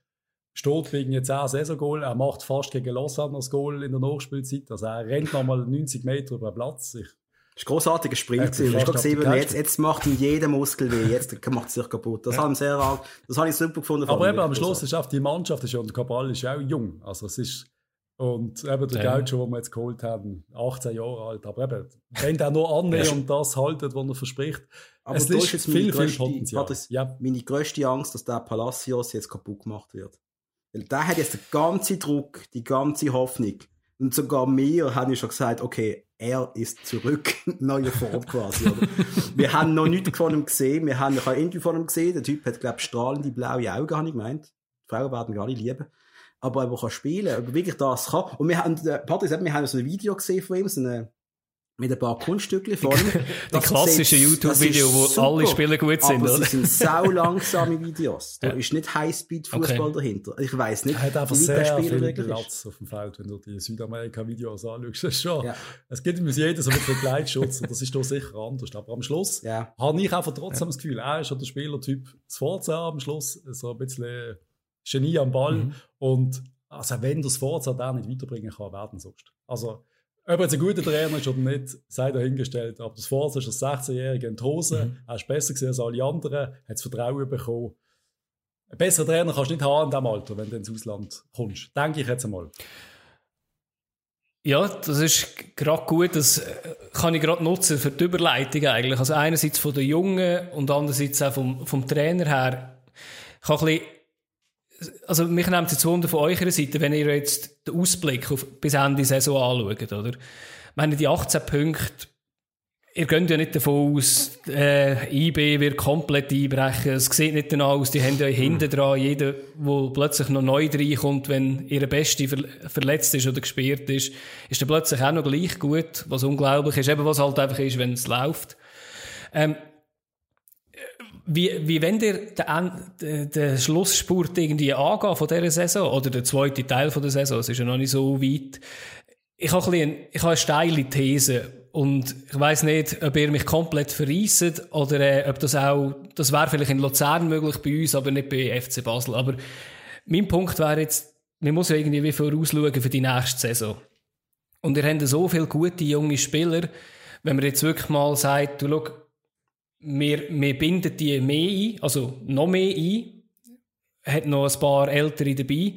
steht wegen jetzt auch Saison-Goal, er macht fast gegen Lausanne das Goal in der Nachspielzeit. Also er rennt nochmal 90 Meter über den Platz. Ich, das ist ein grossartiger Sprint. Ich habe gesehen, jetzt, jetzt macht ihm jeder Muskel weh, jetzt [laughs] macht es sich kaputt. Das ja. habe ich sehr, das habe ich super gefunden. Aber eben am Schluss ist auch die Mannschaft, ist und Cabral ist auch jung. Also es ist, und eben der ja. Gaucho, den wir jetzt geholt haben, 18 Jahre alt. Aber eben, wenn der nur annimmt und das haltet, was er verspricht, aber es ist jetzt viel, viel Potenzial. Das, ja. meine grösste Angst, dass der Palacios jetzt kaputt gemacht wird. Weil der hat jetzt den ganzen Druck, die ganze Hoffnung. Und sogar mir haben ich schon gesagt, okay, er ist zurück, [laughs] neue Form quasi. Oder? wir haben noch nichts von ihm gesehen, wir haben noch ein Interview von ihm gesehen, der Typ hat, glaube ich, strahlende blaue Augen, habe ich gemeint. Die Frauen werden gar nicht lieben. Aber er kann spielen, aber wirklich das kann. Und wir haben, Patrick wir haben so ein Video gesehen von ihm, so eine, mit ein paar Kunststückchen von ihm. [laughs] Die klassische YouTube-Video, wo super, alle Spieler gut sind, aber oder? das sind sau [laughs] langsame Videos. Da ja. ist nicht Highspeed-Fußball okay. dahinter. Ich weiss nicht, er hat einfach sehr viel Platz auf dem Feld, wenn du die Südamerika-Videos anschaust. Das schon. Ja. Es gibt ihm jeder so ein bisschen Gleitschutz und das ist doch sicher anders. Aber am Schluss ja. habe ich einfach trotzdem das Gefühl, er ist schon der Spielertyp, das Forza am Schluss, so ein bisschen Genie am Ball. Mhm. Und also wenn das Forza da nicht weiterbringen kann, werden sonst. Also ob er jetzt ein guter Trainer ist oder nicht, sei dahingestellt. Aber das Forza ist ein 16-Jähriger in die Hose. Mhm. Er ist besser gewesen als alle anderen, hat das Vertrauen bekommen. Ein besseren Trainer kannst du nicht haben in diesem Alter, wenn du ins Ausland kommst. Denke ich jetzt einmal. Ja, das ist gerade gut. Das äh, kann ich gerade nutzen für die Überleitung eigentlich. Also einerseits von den Jungen und andererseits auch vom, vom Trainer her. Ich habe ein bisschen also mich nimmt jetzt Wunder von eurer Seite, wenn ihr jetzt den Ausblick auf, bis Ende Saison anschaut, oder? Ich meine, die 18 Punkte, ihr geht ja nicht davon aus, äh, IB wird komplett einbrechen. Es sieht nicht danach aus, die haben ja hinten dran, jeder, der plötzlich noch neu reinkommt, wenn ihre Beste ver verletzt ist oder gesperrt ist, ist dann plötzlich auch noch gleich gut, was unglaublich ist, eben was halt einfach ist, wenn es läuft. Ähm, wie, wie wenn ihr den, den, den Schlussspurt irgendwie angehen von dieser Saison oder der zweite Teil von der Saison, es ist ja noch nicht so weit. Ich habe, ein bisschen, ich habe eine steile These und ich weiß nicht, ob ihr mich komplett verreisset oder äh, ob das auch, das wäre vielleicht in Luzern möglich bei uns, aber nicht bei FC Basel. Aber mein Punkt wäre jetzt, man muss ja irgendwie wie vorausschauen für die nächste Saison. Und ihr habt so viele gute junge Spieler, wenn man jetzt wirklich mal sagt, du schau, wir, wir binden die mehr ein, also noch mehr ein, hat noch ein paar Ältere dabei.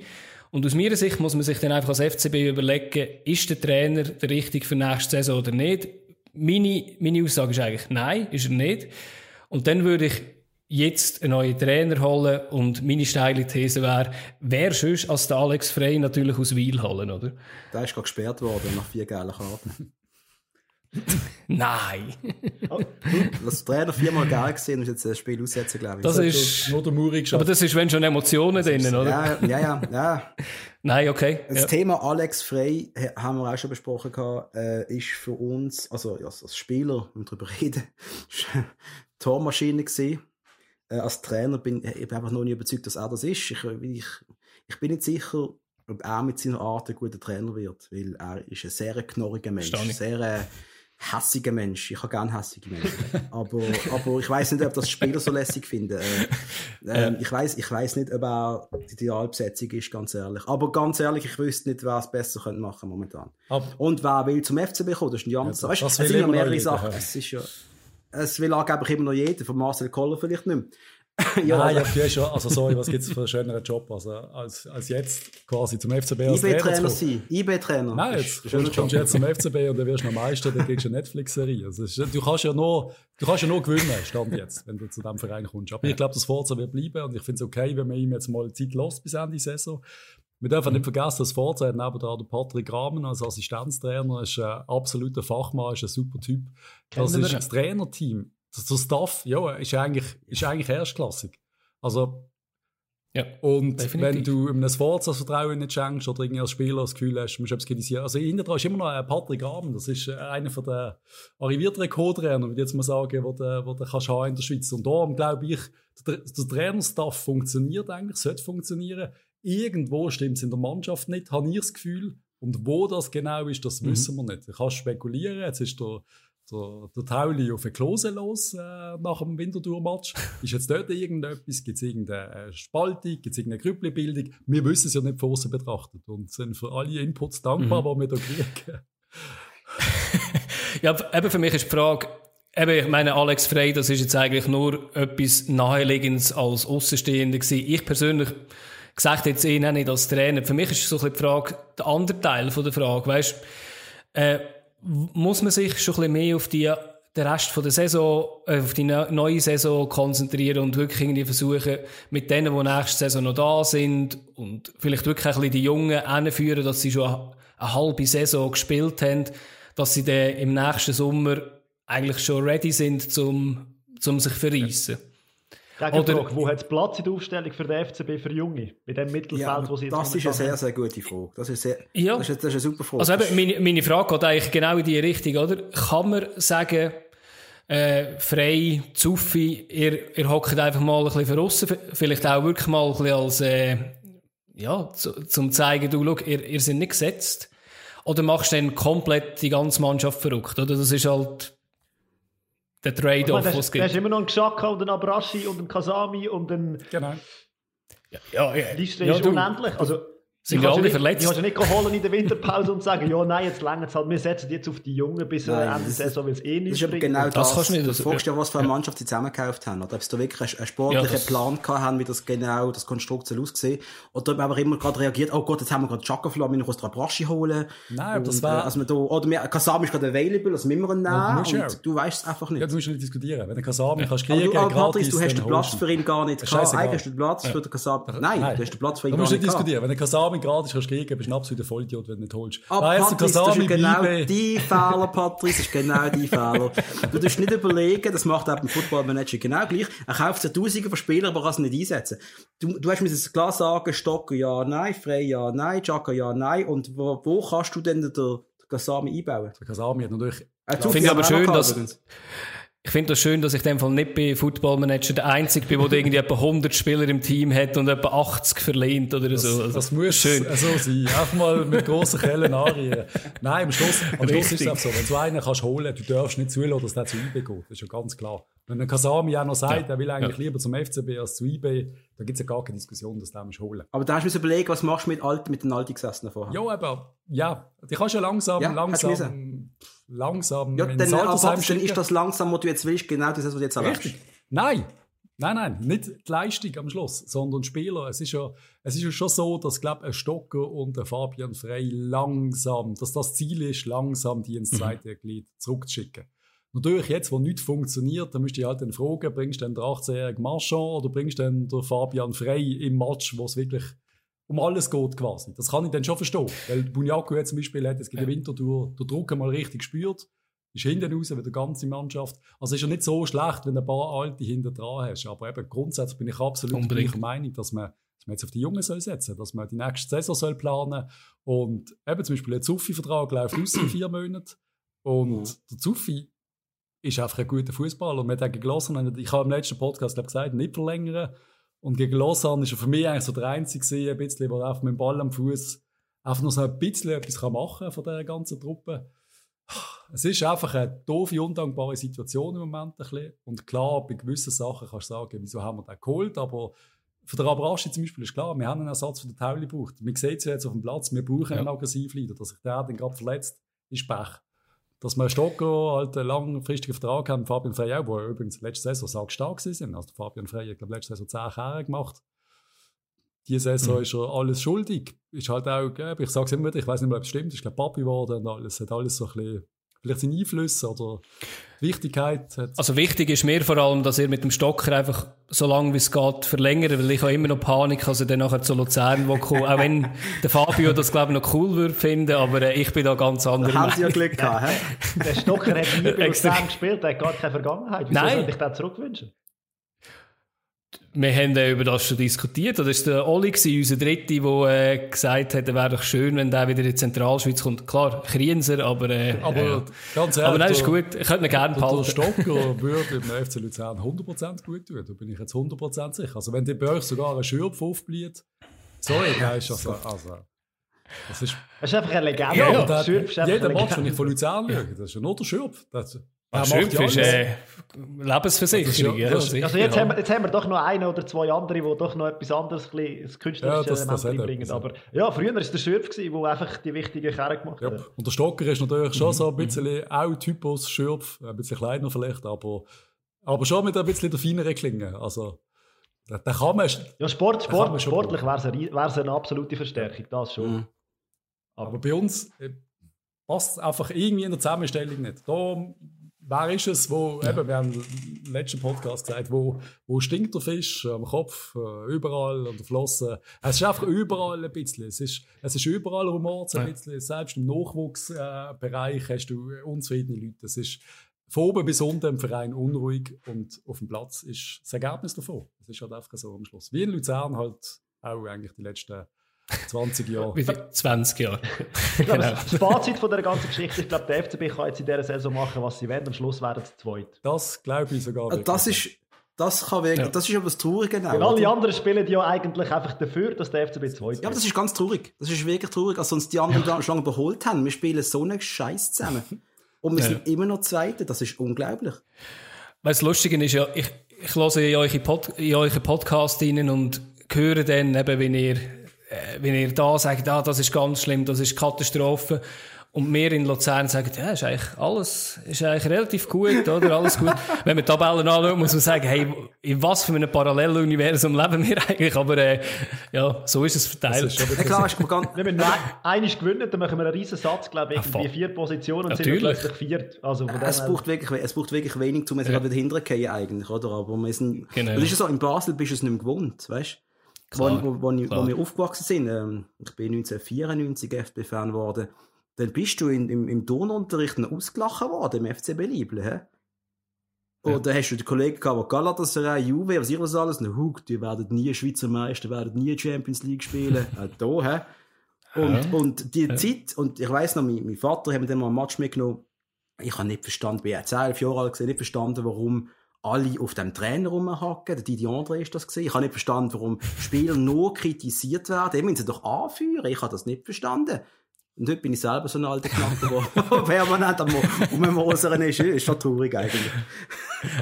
Und aus meiner Sicht muss man sich dann einfach als FCB überlegen, ist der Trainer der richtige für nächste Saison oder nicht? Meine, meine Aussage ist eigentlich nein, ist er nicht. Und dann würde ich jetzt einen neuen Trainer holen und meine steile These wäre, wer sonst als der Alex Frey natürlich aus Wiel holen, oder? Der ist gerade gesperrt worden nach vier gelben Karten. [laughs] Nein. das Trainer viermal geil gesehen und jetzt das Spiel aussetzen, glaube ich. Das ist, nur der Muri Aber das ist, wenn schon Emotionen drin, oder? Ja, ja, ja. ja. [laughs] Nein, okay. Das ja. Thema Alex Frey haben wir auch schon besprochen gehabt, äh, ist für uns, also als Spieler, wenn wir darüber reden, [laughs] Tormaschine gesehen. Äh, als Trainer bin ich bin einfach noch nicht überzeugt, dass er das ist. Ich, ich, ich bin nicht sicher, ob er mit seiner Art ein guter Trainer wird, weil er ist ein sehr knorriger Mensch, sehr hässiger Mensch. Ich habe gerne hässige Menschen. aber, aber ich weiß nicht, ob das Spieler so lässig finden. Äh, [laughs] äh, ich weiß, ich weiß nicht, ob er die Idealbesetzung ist, ganz ehrlich. Aber ganz ehrlich, ich wüsste nicht, wer es besser könnte machen momentan. Ab. Und wer will zum FCB kommen, das ist ein Jans. Ja, das sind ja mehrere Sachen. Es ist ja, es will angeblich immer noch jeder, von Marcel Koller vielleicht nicht mehr. [laughs] ja, Nein, ja, du schon, also sorry, was gibt es für einen schöneren Job, also, als, als jetzt quasi zum FCB als IB-Trainer sein, IB-Trainer. Nein, jetzt kommst, kommst jetzt zum FCB und dann wirst du noch Meister, dann kriegst du eine Netflix-Serie. Also, du kannst ja nur, du kannst ja nur gewinnen, stand jetzt, wenn du zu diesem Verein kommst. Aber ich glaube, das Forza wird bleiben und ich finde es okay, wenn man ihm jetzt mal Zeit lässt bis Ende der Saison. Wir dürfen mhm. nicht vergessen, dass Forza hat nebenan der Patrick Rahmen als Assistenztrainer, ist ein absoluter Fachmann, ist ein super Typ. Das ist das Trainerteam der Staff, ja, ist eigentlich, ist eigentlich erstklassig. Also, ja, und definitiv. wenn du einem Sforza das Vertrauen nicht schenkst oder irgendwie als Spieler das Gefühl hast, musst du etwas kritisieren. Also, hinten dran ist immer noch ein Patrick Rahmen. Das ist einer von den arrivierten Co-Trainer, würde ich jetzt mal sagen, wo du, wo du kannst haben in der Schweiz. Und darum glaube ich, der, der Trainerstaff funktioniert eigentlich, sollte funktionieren. Irgendwo stimmt es in der Mannschaft nicht, habe ich das Gefühl. Und wo das genau ist, das mhm. wissen wir nicht. Du kannst spekulieren. Jetzt ist der der, der Tauli auf eine Klose los äh, nach dem Wintertour-Match. Ist jetzt dort irgendetwas? Gibt es irgendeine Spaltung? Gibt es irgendeine Grüppelbildung? Wir wissen es ja nicht von außen betrachtet und sind für alle Inputs dankbar, mhm. die wir hier kriegen. [laughs] ja, eben für mich ist die Frage, eben, ich meine, Alex Frey, das ist jetzt eigentlich nur etwas Naheliegendes als Außenstehender gewesen. Ich persönlich gesagt jetzt eh nicht als Trainer. Für mich ist so ein bisschen die Frage, der andere Teil von der Frage, weißt, äh, muss man sich schon ein bisschen mehr auf die, den Rest von der Saison, äh, auf die neue Saison konzentrieren und wirklich irgendwie versuchen, mit denen, die nächste Saison noch da sind und vielleicht wirklich ein bisschen die Jungen anführen, dass sie schon eine, halbe Saison gespielt haben, dass sie dann im nächsten Sommer eigentlich schon ready sind, zum, zum sich verreissen. Ja. Gegenfrage, wo hat es Platz in der Aufstellung für den FCB für Junge? Bei dem Mittelfeld, ja, wo sie jetzt Das ist eine sehr, sehr gute Frage. Das ist, sehr, ja. das ist, das ist eine super Frage. Also eben, meine, meine Frage geht eigentlich genau in die Richtung, oder? Kann man sagen, äh, frei, Zuffi, ihr, ihr hockt einfach mal ein bisschen verrissen, vielleicht auch wirklich mal ein bisschen als, äh, ja, zu, zum zeigen, du, schau, ihr, ihr seid nicht gesetzt. Oder machst du dann komplett die ganze Mannschaft verrückt, oder? Das ist halt, der Trade-off, was es gibt. Du hast immer noch einen Xhaka und einen Abrashi und einen Kasami und einen... Genau. Ja, ja, ja. Die Liste ist ja, unendlich. Also, sind ja alle nicht, verletzt. Die kannst du nicht holen in der Winterpause und sagen, ja, nein, jetzt länger es halt, wir setzen jetzt auf die Jungen bis nein, Ende der Saison, weil es eh nicht Das ist aber genau das. das kannst du, nicht, du fragst ja, was für eine Mannschaft sie zusammengekauft haben. Oder ob sie da wirklich einen sportlichen ja, Plan gehabt haben, wie das genau, das Konstrukt soll aussehen. Oder ob man einfach immer gerade reagiert, oh Gott, jetzt haben wir gerade Chaka verloren, wir müssen uns Brashi holen. Nein, und, das war... Äh, also da, oder wir, Kasami ist gerade available, also müssen wir ihn nehmen. und du weißt es einfach nicht. Ja, du musst nicht diskutieren. Wenn du Kasami ja. kannst kriegen, aber du, gratis, du hast den Platz für ihn gar nicht. Eigentlich hast du den Platz für den Kasami. Nein, du hast den Platz für ihn gar nicht Du musst nicht diskutieren. Wenn du Kasami gratis kannst kriegen, bist du ein absoluter Vollidiot, wenn du nicht holst. Ah, weißt, Patrice, das ist genau die Fehler, Patrice, das ist genau die Fehler. Du darfst nicht überlegen, das macht auch beim Football Manager genau gleich. Er kauft sich Tausende von Spielern, aber kann es nicht einsetzen. Du, du hast mir das klar sagen, Stocker ja, nein, Frey ja, nein, Jacka ja, nein. Und wo, wo kannst du denn den, Kasami einbauen? Der Kasami hat natürlich... Ich finde aber schön, dass... Ich finde das schön, dass ich in dem Fall nicht bei Football Manager der Einzige bin, der irgendwie etwa 100 Spieler im Team hat und etwa 80 verlehnt oder das, so. Also, das muss schön. so sein. Einfach mal mit grossen Kellen anrühren. Nein, am Schluss, am Schluss ist es auch so. Wenn du einen kannst holen, du darfst nicht zulassen, dass der zu IB geht. Das ist ja ganz klar. Wenn der Kasami auch noch sagt, ja. er will eigentlich ja. lieber zum FCB als zu IB, dann gibt es ja gar keine Diskussion, dass der mich holen Aber da hast du mir überlegen, was machst du mit, alt, mit den alten Gesessenen vorher? Ja, aber, ja. Die kannst ja langsam, ja, langsam, langsam. Ja, dann, aber dann ist das langsam, was du jetzt willst, genau das, was du jetzt. Richtig. Nein. Nein, nein, nicht die Leistung am Schluss, sondern Spieler. Es ist ja, es ist ja schon so, dass, glaube ein Stocker und ein Fabian Frey langsam, dass das Ziel ist, langsam die ins mhm. zweite. Glied zurückzuschicken. Natürlich, jetzt, wo nichts funktioniert, dann müsst ihr halt dann fragen, bringst du dann den 18-jährigen Marchand oder bringst du dann den Fabian Frey im Match, wo es wirklich um alles geht quasi. Das kann ich dann schon verstehen. Weil Bunyaku jetzt zum Beispiel hat es gegen ja. Winterthur den Druck mal richtig gespürt. Ist hinten raus, wie die ganze Mannschaft. Also ist ja nicht so schlecht, wenn du ein paar Alte hinten dran hast. Aber eben grundsätzlich bin ich absolut gleicher Meinung, dass man, dass man jetzt auf die Jungen soll setzen dass man die nächste Saison soll planen Und eben zum Beispiel der Zuffi-Vertrag läuft aus in vier Monaten. Und mhm. der Zuffi ist einfach ein guter Fußballer. Und wir haben Lausanne, ich habe im letzten Podcast glaub, gesagt, nicht verlängern. Und gegen Lausanne ist er für mich eigentlich so der Einzige, ein bisschen, der einfach mit dem Ball am Fuß einfach nur so ein bisschen etwas machen kann von dieser ganzen Truppe. Es ist einfach eine doofe, undankbare Situation im Moment. Ein bisschen. Und klar, bei gewissen Sachen kannst du sagen, wieso haben wir den geholt, aber für den Abraschi zum Beispiel ist klar, wir haben einen Ersatz für den Tauli gebraucht. Man sieht es jetzt auf dem Platz, wir brauchen ja. einen Aggressivleader. Dass sich der dann gerade verletzt, ist Pech dass wir Stocker halt einen langfristigen Vertrag haben, Fabian Frey auch, wo übrigens letzte Saison sehr stark sind. Also Fabian Frey hat, glaube letzte Saison 10 Kerne gemacht. Diese Saison mhm. ist er alles schuldig. Ist halt auch, ich sage es immer wieder, ich weiß nicht mehr, ob es stimmt, ist glaube Papi geworden und alles, hat alles so ein bisschen vielleicht seine Einflüsse oder Wichtigkeit hat. Also wichtig ist mir vor allem, dass ihr mit dem Stocker einfach so lange wie es geht verlängert, weil ich habe immer noch Panik, dass er dann nachher zu Luzern kommen, auch wenn [laughs] der Fabio das glaube ich noch cool würde finden, aber äh, ich bin da ganz anders. Haben Sie ja Glück gehabt, hä? Der Stocker hat nie [laughs] bei Luzern gespielt, der hat gar keine Vergangenheit. Wieso Nein. sollte ich den zurückwünschen? Wir haben über das schon diskutiert. Das war der Oli, unser Dritte, der äh, gesagt hat, es wäre doch schön, wenn der wieder in die Zentralschweiz kommt. Klar, Krienser, aber, äh, [laughs] aber äh, ganz ehrlich, aber nein, ist gut. Ich könnte ihn gerne behalten. Der Stocker [laughs] würde im FC Luzern 100% gut tun. Da bin ich jetzt 100% sicher. Also wenn der bei euch sogar ein Schürpf aufbleibt, sorry, ja, ist das, also, das ist, das ist einfach eine Legende. Ja, ja, jeder Match, wenn ich von Luzern schaue, das ist ja nur der Schürpf. Das, Ach, Schimpf ist äh, Lebensversicherung. Ja, also jetzt, haben wir, jetzt haben wir doch noch einen oder zwei andere, die doch noch etwas anderes, ein das künstlerische ja, das, Element bringen. Aber ja, früher war es der Schürf, der einfach die wichtigen Kerne gemacht hat. Ja. Und der Stocker ist natürlich schon so ein bisschen auch Typus Schürf, ein bisschen kleiner vielleicht, aber, aber schon mit ein bisschen der feineren Klinge. Also, da, da kann man... Ja, Sport, Sport, sportlich wäre es eine, eine absolute Verstärkung, das schon. Mhm. Aber bei uns äh, passt einfach irgendwie in der Zusammenstellung nicht. Da wer ist es, wo, ja. eben, wir haben im letzten Podcast gesagt, wo, wo stinkt der Fisch? Am Kopf, äh, überall, an der Flosse. Es ist einfach überall ein bisschen. Es ist, es ist überall Rumor, ein ja. bisschen. Selbst im Nachwuchsbereich hast du unzufriedene Leute. Es ist von oben bis unten im Verein unruhig und auf dem Platz ist das Ergebnis davon. Es ist halt einfach so am Schluss. Wie in Luzern halt auch eigentlich die letzten 20 Jahre. 20 Jahre. [laughs] genau. Das Fazit von der ganzen Geschichte, ich glaube, der FCB kann jetzt in dieser Saison machen, was sie wollen. Am Schluss werden sie zweit. Das glaube ich sogar. Wirklich. Das ist, das kann wirklich, ja. das ist aber das Traurige. Genau, alle anderen spielen ja eigentlich einfach dafür, dass der FCB zweit Ja, aber das ist ganz traurig. Das ist wirklich traurig, als uns die anderen schon überholt haben. Wir spielen so einen Scheiß zusammen. Und wir ja. sind immer noch Zweite. Das ist unglaublich. Weil das Lustige ist ja, ich, ich höre in eure, Pod, in eure Podcast rein und höre dann eben, wenn ihr wenn ihr da sagt, ah, das ist ganz schlimm, das ist Katastrophe, und wir in Luzern sagen, ja, ist eigentlich alles, ist eigentlich relativ gut, oder? Alles gut. [laughs] Wenn man Tabellen anschaut, muss man sagen, hey, in was für einem Paralleluniversum leben wir eigentlich? Aber, äh, ja, so ist es verteilt. Ist ja, klar, ist ganz Wenn wir nur einiges gewinnen, dann machen wir einen riesen Satz, glaube ich, irgendwie vier Positionen und Natürlich. sind wir plötzlich viert. Also, es braucht wirklich, es braucht wirklich wenig, um jetzt ja. wieder hintergehen eigentlich, oder? Aber wir sind, genau. das ist so, in Basel bist du es nicht mehr gewohnt, weißt du? Klar, wo, wo, wo, wo wir aufgewachsen sind, ähm, ich bin 1994 FB-Fan geworden, dann bist du in, im, im Turnunterricht ausgelachen worden im FCB Liebling, hä? Oder ja. hast du den Kollegen gehabt, der Galatasaray, Juve, was ich was alles, na, Hug, die werden nie Schweizer Meister, werden nie Champions League spielen, [laughs] äh, da, hä? Und, ja. und die ja. Zeit, und ich weiss noch, mein, mein Vater hat mir dann mal ein Match mitgenommen, ich habe nicht verstanden, bin jetzt elf Jahre alt gesehen, nicht verstanden, warum alle auf dem Trainer rumhacken. Der Didi Andre ist das gesehen. Ich habe nicht verstanden, warum Spieler nur kritisiert werden. Die müssen sie doch anführen. Ich habe das nicht verstanden. Und heute bin ich selber so ein alter Knacker, der [laughs] [laughs] permanent am Ummosern ist. Ist schon traurig eigentlich.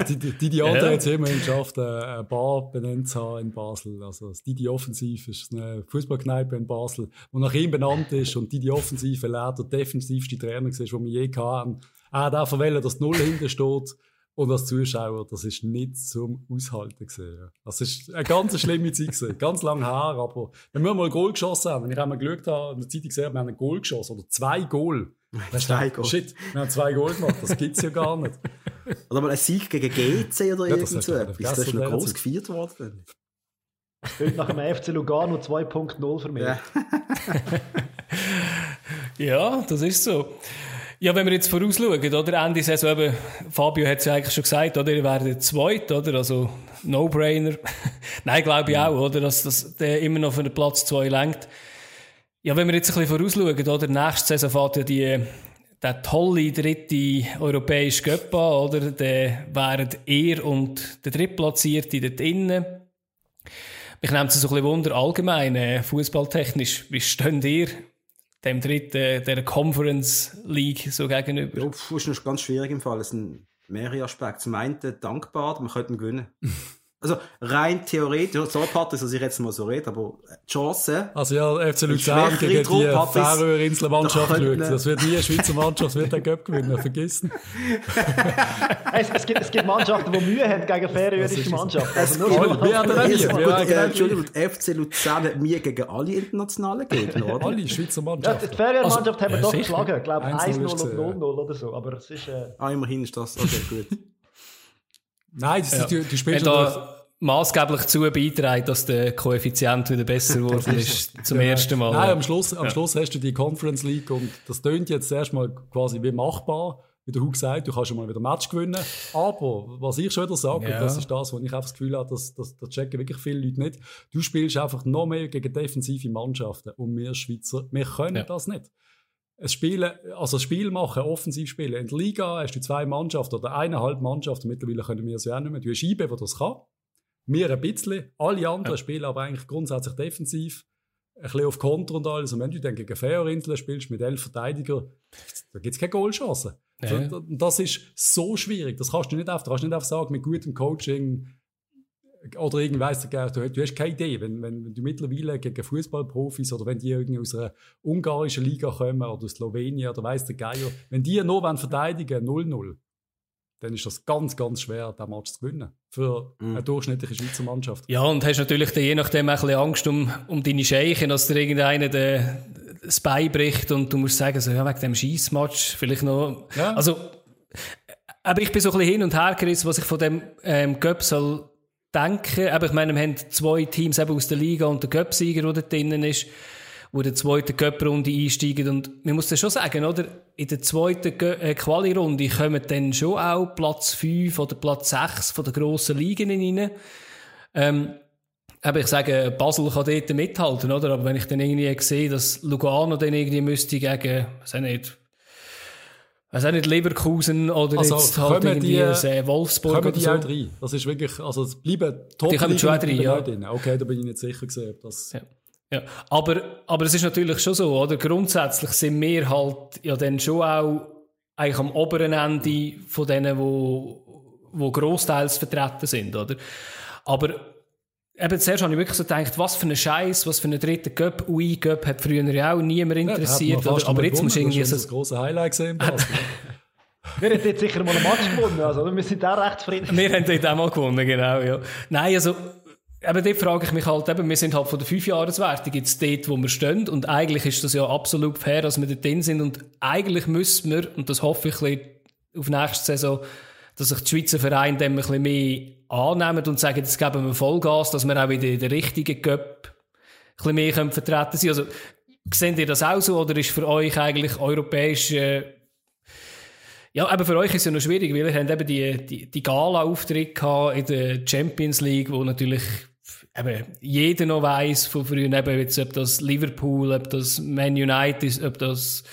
Die, die, die ja. hat es immerhin geschafft, eine Bar benannt zu haben in Basel. Also das Didi Offensiv ist eine Fußballkneipe in Basel, die nach ihm benannt ist. Und Didi Offensive leider der defensivste Trainer war, den wir je hatten. Er hat auch verwählt, dass Null hinten steht. Und als Zuschauer, das ist nicht zum Aushalten gesehen. Das ist eine ganz schlimme Zeit gewesen. Ganz lang her, aber wenn wir mal ein Goal geschossen haben, wenn ich einmal geschaut habe, in der Zeitung gesehen, wir haben ein Goal geschossen, oder zwei Goal Zwei Goal. Shit, wir haben zwei Goal gemacht, das gibt es ja gar nicht. [laughs] Oder mal ein Sieg gegen GC oder ja, irgend so etwas. Das ist noch groß gefeiert worden. Heute nach dem FC Lugano 2.0 für mich. Ja. [laughs] ja, das ist so. Ja, wenn wir jetzt vorausschauen, oder? Ende Saison eben, Fabio hat es ja eigentlich schon gesagt, oder? Ihr werdet zweit, oder? Also, No-Brainer. [laughs] Nein, glaube ich auch, oder? Dass, dass der immer noch für den Platz 2 lenkt. Ja, wenn wir jetzt ein bisschen vorausschauen, oder? Nächste Saison fährt ja die, der tolle dritte europäische Cup an, oder? Der wären er und der Drittplatzierte dort innen. Mich nimmt es so ein bisschen Wunder, allgemein, äh, fußballtechnisch. Wie steht ihr dem dritten, der Conference League so gegenüber? Ja, das ist ganz schwierig im Fall. Es sind mehrere Aspekte. Zum einen dankbar, wir könnten gewinnen. [laughs] Also rein theoretisch, so Patrice, dass ich jetzt mal so rede, aber die Chance. Also ja, FC Luzern gegen die Färöerinseln Mannschaft schaut. Das wird nie eine Schweizer Mannschaft, wird den Göpp gewinnen, vergessen. [laughs] es, es, gibt, es gibt Mannschaften, die Mühe haben gegen färöische Mannschaften. Also nur wir, wir haben nie. Wir Entschuldigung, FC Luzern hat mir gegen alle internationalen Gegner, oder? alle Schweizer Mannschaften. Ja, die Färöer-Mannschaft also, haben wir doch geschlagen, ich glaube 1-0 und 0-0 oder so, aber es ist... Äh... Ah, immerhin ist das, okay, gut. [laughs] Nein, das ja. ist, die, die da maßgeblich dazu beitragen, dass der Koeffizient wieder besser geworden ist, zum ja. ersten Mal. Nein, am Schluss, am ja. Schluss hast du die Conference League und das tönt jetzt erstmal quasi wie machbar. Wie der Hug sagt, du kannst schon mal wieder ein Match gewinnen. Aber, was ich schon wieder sage, ja. das ist das, wo ich einfach das Gefühl habe, dass, dass, das checken wirklich viele Leute nicht. Du spielst einfach noch mehr gegen defensive Mannschaften. Und wir Schweizer, wir können das nicht. Es Spielen, also das Spiel machen, offensiv spielen. In der Liga hast du zwei Mannschaften oder eineinhalb Mannschaften. Mittlerweile können wir es ja auch nicht mehr. Du hast Scheibe, die das kann. Wir ein bisschen. Alle anderen ja. spielen aber eigentlich grundsätzlich defensiv. Ein bisschen auf Konter und alles. Und wenn du dann gegen Fährinseln spielst mit elf Verteidigern, da gibt es keine Goalchance. Ja. Das ist so schwierig. Das kannst du nicht einfach, kannst nicht einfach sagen, mit gutem Coaching oder irgendwie weiss du, du, du hast keine Idee, wenn, wenn, wenn du mittlerweile gegen Fußballprofis oder wenn die irgendwie aus einer ungarischen Liga kommen oder Slowenien oder weiss der Geier, wenn die nur verteidigen 0-0, dann ist das ganz, ganz schwer, den Match zu gewinnen. Für mm. eine durchschnittliche Schweizer Mannschaft. Ja, und hast natürlich dann je nachdem auch ein bisschen Angst um, um deine Scheichen, dass dir irgendeiner das Bein bricht und du musst sagen, so, ja, wegen dem Schießmatch vielleicht noch. Ja. Also, aber ich bin so ein bisschen hin und her gerissen, was ich von dem ähm, Göpp soll denken. Aber ich meine, wir haben zwei Teams eben aus der Liga und der Göpp-Sieger, der da drinnen ist wo der zweiten Cup-Runde einsteigen. Und man muss das schon sagen, oder? In der zweiten äh, Quali-Runde kommen dann schon auch Platz 5 oder Platz 6 von den grossen Ligen rein. Ähm, aber ich sage, Basel kann dort mithalten, oder? Aber wenn ich dann irgendwie sehe, dass Lugano dann irgendwie müsste gegen, weiß ich nicht, weiß auch nicht, Leverkusen oder also, jetzt halt irgendwie die, äh, Wolfsburg kommen die so. auch rein? Das ist wirklich, also es bleiben top Die kommen schon rein, ja. Okay, da bin ich nicht sicher gesehen, ob das... Ja. Ja, aber, aber es ist natürlich schon so, oder? Grundsätzlich sind wir halt ja dann schon auch eigentlich am oberen Ende von denen, wo, wo grossteils vertreten sind, oder? Aber eben zuerst habe ich wirklich so gedacht, was für ein Scheiß, was für ein dritter Göpp, UI Göpp hat früher ja auch niemand interessiert, ja, oder? Aber jetzt muss irgendwie so... Das große Highlight gesehen, [laughs] Wir haben jetzt sicher mal ein Match gewonnen, also wir sind auch recht zufrieden. Wir haben dort auch mal gewonnen, genau, ja. Nein, also Eben dort frage ich mich halt, eben, wir sind halt von der Fünfjahreswertung jetzt dort, wo wir stehen und eigentlich ist das ja absolut fair, dass wir dort drin sind und eigentlich müssen wir, und das hoffe ich auf nächste Saison, dass sich die Schweizer Vereine dem ein bisschen mehr annehmen und sagen, jetzt geben wir Vollgas, dass wir auch wieder in der richtigen Cup ein bisschen mehr vertreten sind. Also, seht ihr das auch so oder ist für euch eigentlich europäisch äh, ja, aber für euch ist es ja noch schwierig, weil ihr habt eben die, die, die Gala-Auftritte in der Champions League, wo natürlich eben jeder noch weiss von früher, eben jetzt, ob das Liverpool, ob das Man United, ob das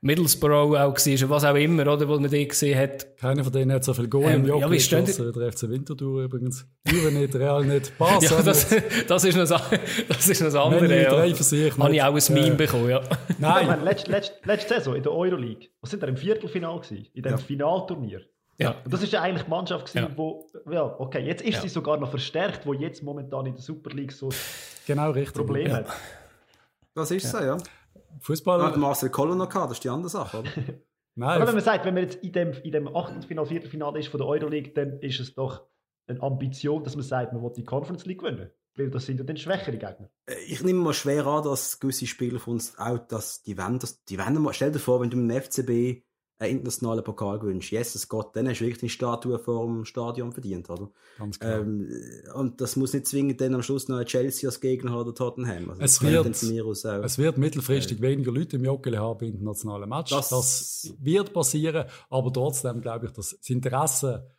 Middlesbrough auch war, was auch immer, oder, wo man die gesehen hat. Keiner von denen hat so viel Goal ähm, im Job ja, wie geschossen, der FC Winterthur übrigens. Juve nicht, Real nicht, [laughs] Barca ja, das, das, ist noch, das [laughs] ist noch andere, ja. Drei für sich Habe ich auch ein Meme äh, bekommen, ja. Nein. letzte, letzte, letzte Saison in der Euroleague, was sind da im Viertelfinal gewesen? In dem ja. Finalturnier. Ja. Und das ist ja eigentlich die Mannschaft gewesen, ja. wo, ja, okay, jetzt ist ja. sie sogar noch verstärkt, wo jetzt momentan in der Super League so genau richtig. Probleme hat. Das ist so, ja. Fußball. Ah, Marcel Koller noch gehabt, das ist die andere Sache, oder? [laughs] Nein. Aber wenn man sagt, wenn man jetzt in dem, in dem Achtelfinal, Viertelfinale ist von der Euroleague, dann ist es doch eine Ambition, dass man sagt, man will die Conference League gewinnen. Weil das sind ja dann schwächere Gegner. Äh, ich nehme mal schwer an, dass gewisse Spieler von uns auch, dass die wollen, dass, die wollen mal, stell dir vor, wenn du mit dem FCB einen internationalen Pokal gewünscht. Jesus Gott, dann hast du wirklich eine Statue vor dem Stadion verdient, oder? Ganz klar. Ähm, und das muss nicht zwingend dann am Schluss noch ein Chelsea als Gegner haben oder Tottenham. Also es, wird, es wird mittelfristig äh, weniger Leute im Joggeli haben im internationalen Match. Das, das, wird passieren, aber trotzdem glaube ich, dass das Interesse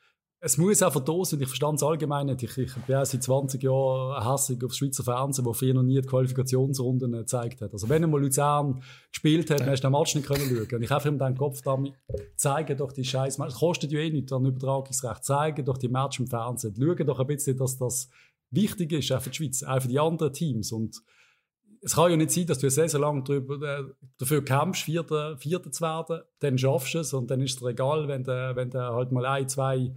es muss einfach da sein. Ich verstand es allgemein nicht. Ich, ich bin seit 20 Jahren hässig auf Schweizer Fernsehen, wo früher noch nie die Qualifikationsrunden gezeigt hat. Also wenn einmal Luzern gespielt hat, ja. dann hast du den Match nicht können schauen. Und ich habe ihm den Kopf damit, zeigen doch die scheiß Match. Es kostet ja eh nichts an Übertragungsrecht. Zeigen doch die Match im Fernsehen. Schauen doch ein bisschen, dass das wichtig ist, auch für die Schweiz, auch für die anderen Teams. Und es kann ja nicht sein, dass du eine Saison lang darüber, äh, dafür kämpfst, Vierter, Vierter zu werden, dann schaffst du es und dann ist es dir egal, wenn du, wenn du halt mal ein, zwei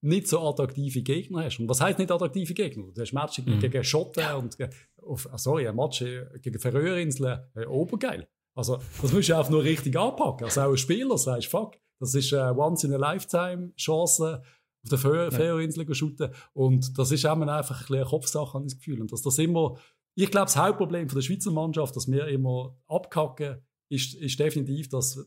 nicht so attraktive Gegner hast. Und was heißt nicht attraktive Gegner? Du hast Matches mhm. gegen Schotten und auf, ah, sorry, ein Match gegen Färöerinseln, äh, obergeil. Also, das musst du einfach nur richtig anpacken. Also auch als Spieler sagst, fuck, das ist eine Once-in-a-Lifetime-Chance, auf der Färöerinseln zu shooten. Und das ist auch einfach eine Kopfsache, habe ich das Gefühl. Und dass das immer, ich glaube, das Hauptproblem von der Schweizer Mannschaft, dass wir immer abkacken, ist, ist definitiv, dass,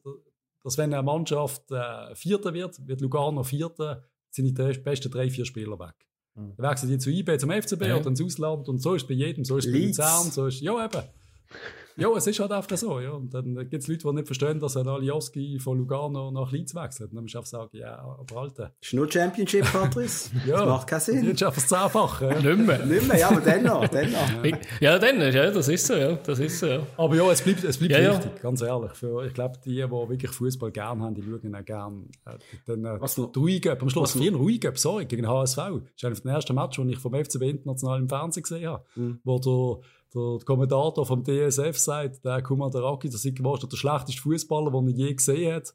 dass wenn eine Mannschaft äh, Vierter wird, wird Lugano Vierter, sind die besten drei, vier Spieler weg. Mhm. Dann wechseln die zu IB, zum FCB ja. oder ins Ausland und so ist es bei jedem, so ist es bei Luzern, so ist ja eben. Ja, es ist halt einfach so. Ja. Und dann gibt es Leute, die nicht verstehen, dass ein Alioski von Lugano nach Leeds wechselt. Und dann musst du einfach sagen, ja, aber Alter. Ist nur Championship, Patrice? [laughs] ja. Das macht keinen Sinn. Jetzt schaffst du es zehnfach. Ja. Nicht mehr. Nicht mehr, ja, aber dennoch. [laughs] dennoch. ja, dann, ja, das ist so, ja. Das ist so, ja. Aber ja, es bleibt, es bleibt ja, wichtig, ja. ganz ehrlich. Für, ich glaube, die, die wirklich Fußball gerne haben, die schauen auch gerne. Äh, dann, äh, Was noch? Ruhig, am Schluss, vier ruhig, sorry, gegen den HSV. Das ist einer der ersten Match, den ich vom FCB international im Fernsehen gesehen habe. Mhm. Wo der der Kommentator vom DSF sagt, der Kumadaraki, das ist der schlechteste Fußballer, den er je gesehen hat.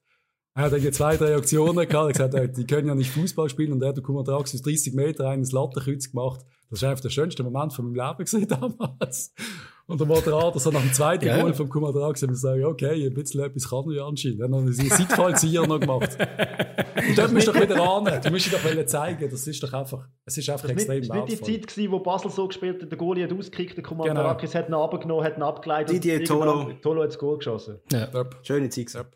Er hat dann zwei, drei Aktionen gehabt. Er hat gesagt, die können ja nicht Fußball spielen. Und er hat der Kumadaraki aus 30 Meter eines Lattenkreuz gemacht. Das war einfach der schönste Moment von meinem Leben [laughs] damals. Und der Moderator so nach dem zweiten ja. Goal vom Kumadra gesehen und sagen, okay, ein bisschen etwas kann er ja anscheinend. Dann haben sie einen Seitfallzieher noch gemacht. Und dort musst du doch wieder ran. Du musst dir doch zeigen, das ist doch einfach, es ist einfach das extrem Das war nicht die Zeit, gewesen, wo Basel so gespielt hat, der Goalie hat ausgekickt, der Kumadrakis genau. hat ihn abgenommen, hat ihn abgeleitet. Didier Tolo. Tolo hat das Goal geschossen. Ja. Schöne Zeit. Yep.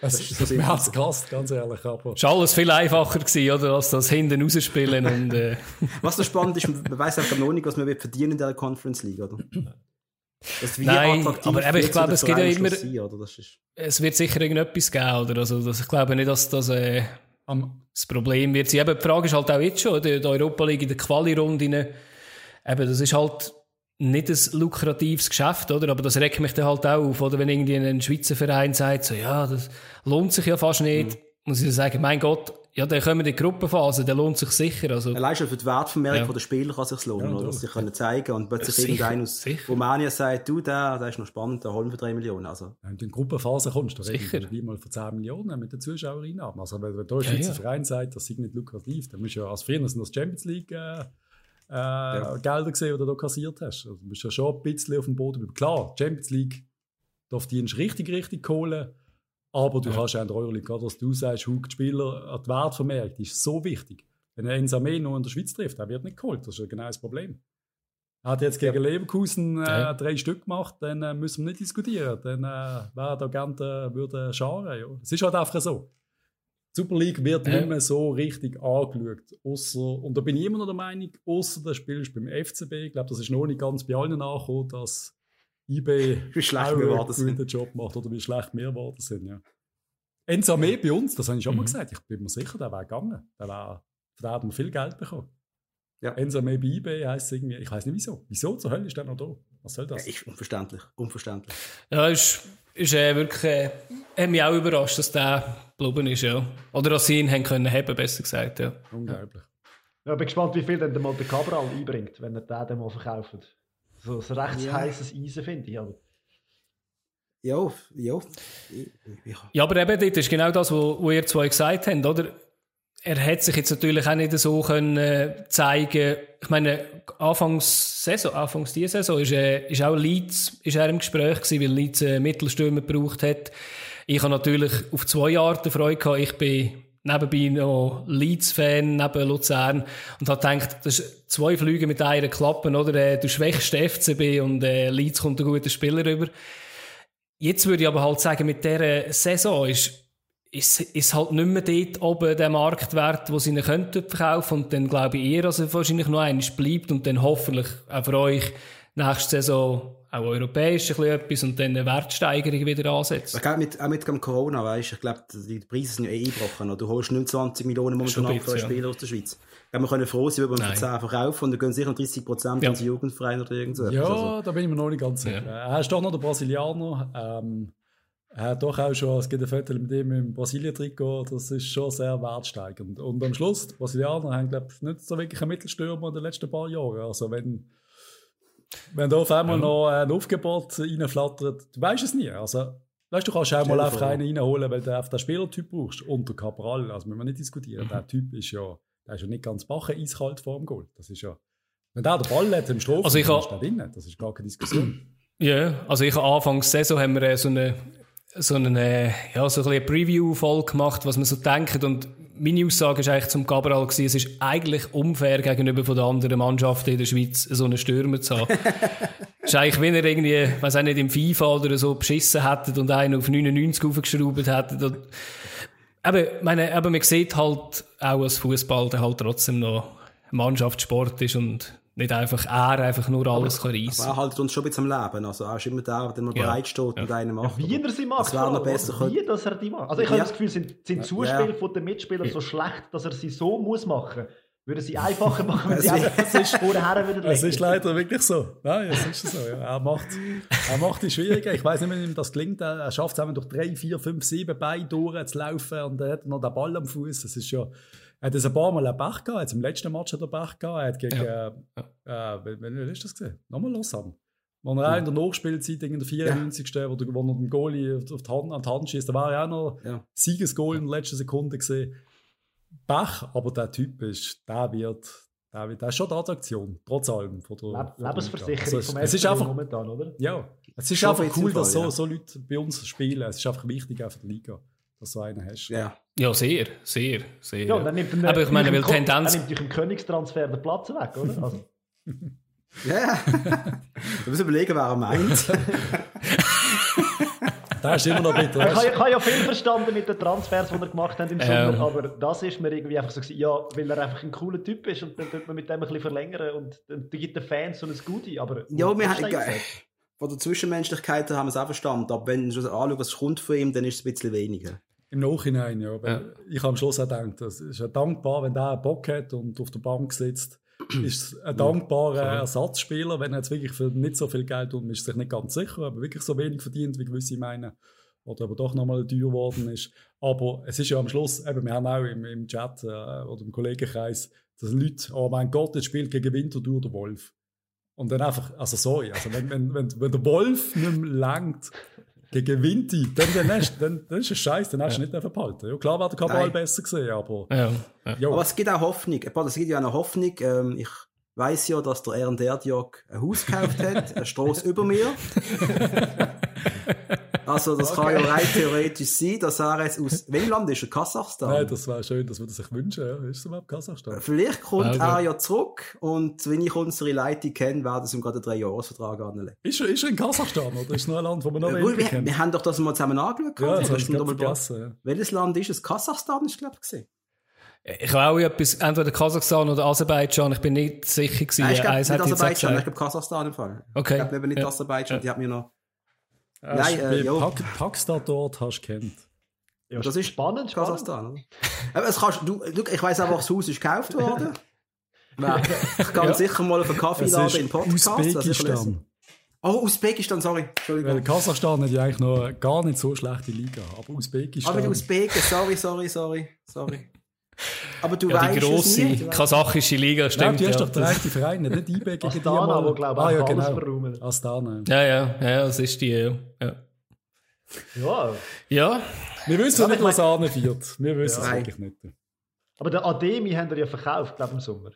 Es ist hat's gehasst, ganz ehrlich. Aber. War alles viel einfacher gewesen, oder, als das hinten rausspielen [laughs] und, äh. Was noch spannend ist, man weiss einfach noch nicht, was man verdienen in der Conference League, oder? Nein, aber eben, ich glaube, es geht ja immer, es wird sicher irgendetwas geben, oder? Also, das, ich glaube nicht, dass das, äh, das Problem wird sein. Eben, die Frage ist halt auch jetzt schon, die, die Europa League in der Quali-Runde, eben, das ist halt nicht ein lukratives Geschäft, oder? Aber das regt mich dann halt auch auf, oder? Wenn irgendwie ein Schweizer Verein sagt, so, ja, das lohnt sich ja fast nicht, mhm. muss ich sagen, mein Gott, ja, dann kommen die Gruppenphase, der lohnt sich sicher. Also. Allein schon für die Wertvermehrung ja. der Spieler kann sich lohnen, ja, oder? Dass sie können zeigen und plötzlich ja, irgendein aus sicher. Rumänien sagt, du, der, der ist noch spannend, der holen wir 3 Millionen. Also. Wenn du in die Gruppenphase kommst, dann sicher. wie mal für 10 Millionen mit den Zuschauereinnahmen. Also, wenn der Schweizer ja, Verein sagt, das ist nicht lukrativ, dann musst du ja als früher das Champions League, äh, äh, ja. Gelder gesehen, die du da kassiert hast. Also, du bist ja schon ein bisschen auf dem Boden. Klar, Champions League darf die richtig, richtig kohlen. Aber du ja. hast auch in der Euroleague, gerade was du sagst, Hug, Spieler, die Wertvermehrung, die ist so wichtig. Wenn er Ensame nur in der Schweiz trifft, der wird nicht geholt. Das ist ja genau das Problem. Er hat jetzt gegen. Leverkusen äh, drei Stück gemacht, dann äh, müssen wir nicht diskutieren. Dann äh, wäre der gerne, würde scharen. Ja. Es ist halt einfach so. Die Super League wird nicht mehr so richtig angeschaut. Ausser, und da bin ich immer noch der Meinung, außer der spielst beim FCB. Ich glaube, das ist noch nicht ganz bei allen angekommen, dass eBay [laughs] wie schlecht wir einen guten Job macht oder wie schlecht wir geworden sind. Ja. Enzame bei uns, das habe ich schon mhm. mal gesagt, ich bin mir sicher, der wäre gegangen. Der wäre, von dem viel Geld bekommen. Ja. Enzame bei eBay heisst irgendwie, ich weiß nicht wieso. Wieso zur Hölle ist der noch da? Was soll das? Ja, ist unverständlich. Unverständlich. Ja, ist, ist äh, wirklich, äh, hat mich auch überrascht, dass der geblieben ist, ja. Oder dass sie ihn haben können haben, besser gesagt, ja. Unglaublich. Ja, ich bin gespannt, wie viel dann der der Cabral einbringt, wenn er den dann mal verkauft. So ein recht ja. heißes Eisen, finde ich. Aber. Ja, ja. Ja, aber eben, das ist genau das, was ihr zwei gesagt habt, oder? Er hat sich jetzt natürlich auch nicht so können äh, zeigen. Ich meine, Anfangs Saison, Anfangs dieser Saison ist, äh, ist auch Leeds ist er im Gespräch gewesen, weil Leeds äh, Mittelstürmer gebraucht hat. Ich habe natürlich auf zwei Arten Freude gehabt. Ich bin nebenbei noch Leeds-Fan neben Luzern und hat gedacht, das ist zwei Flüge mit einer Klappe, oder? Äh, du schwächst FCB und äh, Leeds kommt ein guter Spieler rüber. Jetzt würde ich aber halt sagen, mit dieser Saison ist ist, ist halt nicht mehr dort oben der Marktwert, wo sie ihn könnten verkaufen und dann glaube ich eher, dass er wahrscheinlich noch eines bleibt und dann hoffentlich auch für euch nächste Saison auch europäisch ein bisschen etwas und dann eine Wertsteigerung wieder ansetzt. Ich glaube, mit, auch mit dem Corona, weißt ich glaube, die Preise sind ja eh eingebrochen. Du holst 29 Millionen momentan ab für einen Spieler aus der Schweiz. Ich wir können froh sein, wenn wir für 10 verkaufen und dann gehen sicher 30 Prozent ja. ins Jugendverein oder irgendwas. Ja, also. da bin ich mir noch nicht ganz sicher. Ja. Er ist doch noch der Brasilianer. Ähm, hat doch auch schon, es gibt ein Foto mit ihm im Brasilien-Trikot, das ist schon sehr wertsteigend. Und am Schluss, die Brasilianer haben, glaube ich, nicht so wirklich einen Mittelstürmer in den letzten paar Jahren. Also wenn, wenn da auf einmal ja. noch ein Aufgebot reinflattert, du weißt es nie. Also, weißt du, kannst auch mal einfach einen reinholen, weil du auf den Spielertyp brauchst. Unter Cabral, also müssen wir nicht diskutieren. Mhm. Der Typ ist ja, der ist ja nicht ganz bachen eiskalt vor dem Goal. Das ist ja, wenn der den Ball hat im Strom, also ich ist der drin. Das ist gar keine Diskussion. Ja, also ich habe Anfangs Saison haben wir so eine so eine, ja, so eine Preview-Folge gemacht, was man so denkt. Und meine Aussage ist eigentlich zum Cabral gewesen, es ist eigentlich unfair gegenüber von den anderen Mannschaften in der Schweiz, so einen Stürmer zu haben. [laughs] es ist eigentlich, wenn er irgendwie, weiß auch nicht, im FIFA oder so beschissen hätte und einen auf 99 aufgeschraubt hätte. Aber, meine, aber man sieht halt auch als Fußball, der halt trotzdem noch Mannschaftssport ist und nicht einfach er einfach nur alles aber, kann reissen. Aber er haltet uns schon ein bisschen am Leben. Also er ist immer der, der mal ja. bereit steht ja. und einen macht. Ja, wie er sie macht. Es wäre noch besser. Wie, dass er die macht. Also ich habe das Gefühl, sind, sind Zuspiele von den Mitspielern so schlecht, dass er sie so muss machen würde sie einfacher [laughs] machen, wenn sie einfach vorher würden Es ist leider wirklich so. Nein, es ist so. Ja. Er macht, er macht die schwieriger. Ich weiß nicht, wie ihm das gelingt. Er schafft es einfach durch drei, vier, fünf, sieben Beine durchzulaufen und er hat noch den Ball am Fuß. Das ist ja, er hat es ein paar Mal einen Pech gehabt. Jetzt im letzten Match hat er Pech gehabt. Er hat gegen, ja. äh, äh, wann ist das gesehen? Nochmal Lausanne. Wo er ja. in der Nachspielzeit in der 94. Ja. wo, wo er den Goalie auf die Hand, an die Hand schießt, da war er auch noch ja. Siegesgoal in der letzten Sekunde gesehen. Pech, aber der Typ ist, der wird, der, wird, der ist schon die Attraktion, trotz allem. Von der, Leb Lebensversicherung also, vom es ist einfach, momentan, oder? Ja, es ist schon einfach cool, dass so, so Leute bei uns spielen. Es ist einfach wichtig auch für die Liga dass du einen hast. Ja, ja sehr, sehr, sehr. Ja, dann nimmt er, Aber ich meine, weil Tendenz... Dann nimmt dich im Königstransfer den Platz weg, oder? [laughs] Also. ja, [laughs] du musst überlegen, wer er meint. [laughs] da ist immer noch bitter. Ich, ich habe ja viel verstanden mit den Transfers, die er gemacht hat im Sommer, ähm. aber das ist mir irgendwie einfach so gewesen, ja, weil er einfach ein cooler Typ ist und dann tut man mit dem ein bisschen verlängern und dann gibt den Fans so ein Goodie, aber... Ja, wir haben von der Zwischenmenschlichkeit haben wir es auch verstanden. Aber wenn du anschaust, was kommt von ihm, dann ist es ein bisschen weniger. Im Nachhinein, ja. ja. Ich habe am Schluss auch gedacht, es ist ja dankbar, wenn der einen Bock hat und auf der Bank sitzt, [clears throat] ist es ein dankbarer ja. Ersatzspieler. Wenn er jetzt wirklich für nicht so viel Geld tut, ist sich nicht ganz sicher, aber wirklich so wenig verdient, wie gewisse meinen. Oder aber doch nochmal teuer geworden ist. Aber es ist ja am Schluss, eben, wir haben auch im, im Chat äh, oder im Kollegenkreis, dass Leute, oh mein Gott, jetzt spielt gegen Winterthur der Wolf. Und dann einfach, also sorry, also wenn, wenn, wenn, wenn der Wolf nicht mehr langt gegen Vinti, dann, dann, hast, dann, dann ist es scheiße, dann hast du ja. nicht behalten. Ja, klar wäre der Kabal besser gesehen, aber... Ja, ja. Aber es gibt auch Hoffnung. Es gibt ja eine Hoffnung. Ähm, ich weiß ja, dass der Aaron Derdjog ein Haus gekauft hat, eine Straße über mir. [laughs] Also, das okay. kann ja rein theoretisch sein, dass er jetzt aus, [laughs] welchem Land ist er? Kasachstan? Nein, das wäre schön, das würde sich wünschen, ja. Ist es überhaupt Kasachstan? Vielleicht kommt okay. er ja zurück und wenn ich unsere Leitung kenne, werden sie ihm gerade einen Drei-Jahres-Vertrag anlegen. Ist, er, ist er in Kasachstan oder ist es nur ein Land, wo man noch nicht wir, wir haben doch das mal zusammen angeschaut. Ja, das hast du vergessen, ja. Welches Land ist es? Kasachstan ist, glaube ich, gesehen. Ich habe auch etwas, entweder Kasachstan oder Aserbaidschan, ich bin nicht sicher gewesen. Nein, ich glaube nicht Aserbaidschan, ich glaube Kasachstan im Fall. Okay. Ich glaube nicht ja. Aserbaidschan, die hat mir noch Nein, äh, ja. Pack, Packstar dort hast du kennt. Ja, das ist spannend, Kasachstan. Aber es kannst, du, ich weiss einfach, das Haus ist gekauft worden. [laughs] ich kann ja. sicher mal auf einen Kaffee laden im Podcast. Usbekistan. Oh, Usbekistan, sorry. Entschuldigung. Weil Kasachstan hat ja eigentlich noch gar nicht so schlechte Liga. Aber Usbekistan. Aber Usbeken, sorry, sorry, sorry. sorry. Aber du ja, weißt die grosse kasachische Liga stimmt. Ja, du hast doch den rechten Verein, nicht IB [laughs] gegen Astana, wo glaube ich ah, ja, genau. verräumen. Astana. Ja, ja, ja, das ist die, ja. Ja. Ja. Wir wissen ja, nicht, was wird. Wir wissen ja. es eigentlich nicht. Aber den Ademi haben wir ja verkauft, glaube ich, im Sommer.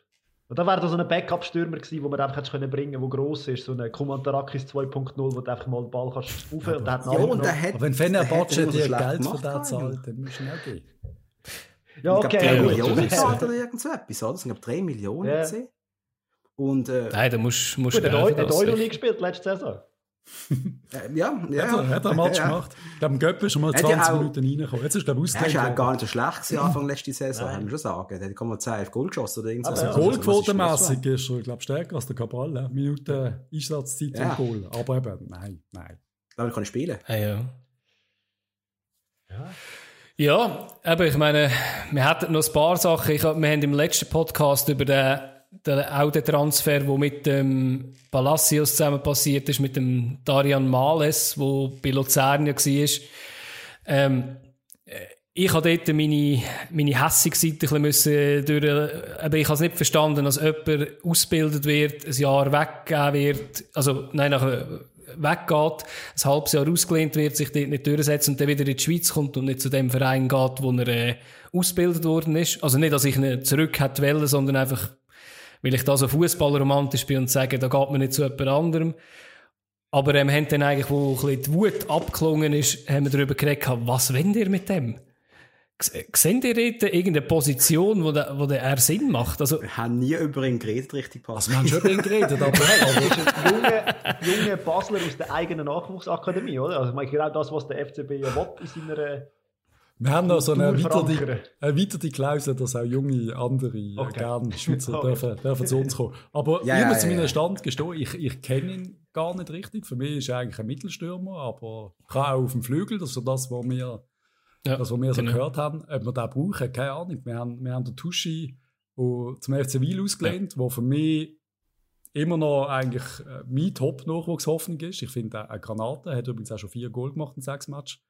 Und da wäre da so ein Backup-Stürmer gewesen, den man einfach hätte bringen können, der gross ist. So ein Kumantarakis 2.0, wo du einfach mal den Ball kannst rauf und der hat ja, und der hat, Aber wenn Fenerbahce dir Geld für den zahlt, dann musst du ihn auch geben. Ja, okay. Ich glaube, 3 Millionen gezahlt oder irgend so etwas, oder? Das sind, glaube 3 Millionen ja. gesehen. Und, äh, Nein, da musst, musst du. Hat der Euro nie gespielt letzte Saison? [laughs] Äh, ja, ja. Hat er, hat er einen Match ja. gemacht. Ich glaube, Göpp ist schon mal 20 auch, Minuten reingekommen. Jetzt ist, glaube ich, Er ist ja gar nicht so schlecht gewesen, Anfang letzte Saison, kann man schon sagen. Der hat mal 10 Goal geschossen oder irgendwas. Also, Goalquotenmässig ist er, glaube ich, stärker als der Cabral. Minuten Einsatzzeit ja. im Goal. Aber eben, nein, nein. Aber er kann spielen. Ja, ja. Ja. Ja, aber ich meine, wir hatten noch ein paar Sachen. Ich, wir haben im letzten Podcast über den der, auch der Transfer, der mit dem Palacios zusammen passiert ist, mit dem Darian Males, der bei Luzern war. Ähm, ich habe dort meine, meine hässige Seite ein bisschen durch, aber ich habe es nicht verstanden, dass jemand ausgebildet wird, ein Jahr weggegeben wird, also, nein, nachher weggeht, ein halbes Jahr ausgelehnt wird, sich dort nicht durchsetzt und dann wieder in die Schweiz kommt und nicht zu dem Verein geht, wo er äh, ausgebildet worden ist. Also nicht, dass ich ihn zurück hätte wollen, sondern einfach weil ich da so fußballromantisch bin und sage, da geht man nicht zu jemand anderem. Aber ähm, haben dann eigentlich, wo ein bisschen die Wut abgeklungen ist, haben wir darüber geredet, was wollt ihr mit dem? Seht ihr dort irgendeine Position, wo, der, wo der er Sinn macht? Also, wir haben nie über ihn geredet, richtig passt. Also, wir haben schon über ihn geredet, aber [laughs] also, ist ein junge, junge Basler aus der eigenen Nachwuchsakademie, oder? Also, ich genau das, was der FCB ja will in seiner wir haben noch so eine erweiterte, erweiterte Klausel, dass auch junge andere okay. gerne Schweizer okay. dürfen, dürfen zu uns kommen. Aber ja, ich muss ja, ja, meinen Stand gestehen, ich, ich kenne ihn gar nicht richtig. Für mich ist er eigentlich ein Mittelstürmer, aber kann auch auf dem Flügel, das ist das, was wir, ja, das, was wir so genau. gehört haben. Ob wir den brauchen, keine Ahnung. Wir haben, wir haben den Tuschi zum FC Wiel ausgelehnt, ja. wo für mich immer noch eigentlich äh, mein Top-Nachwuchshoffnung ist. Ich finde, eine Granate hat übrigens auch schon vier Goal gemacht in sechs Matches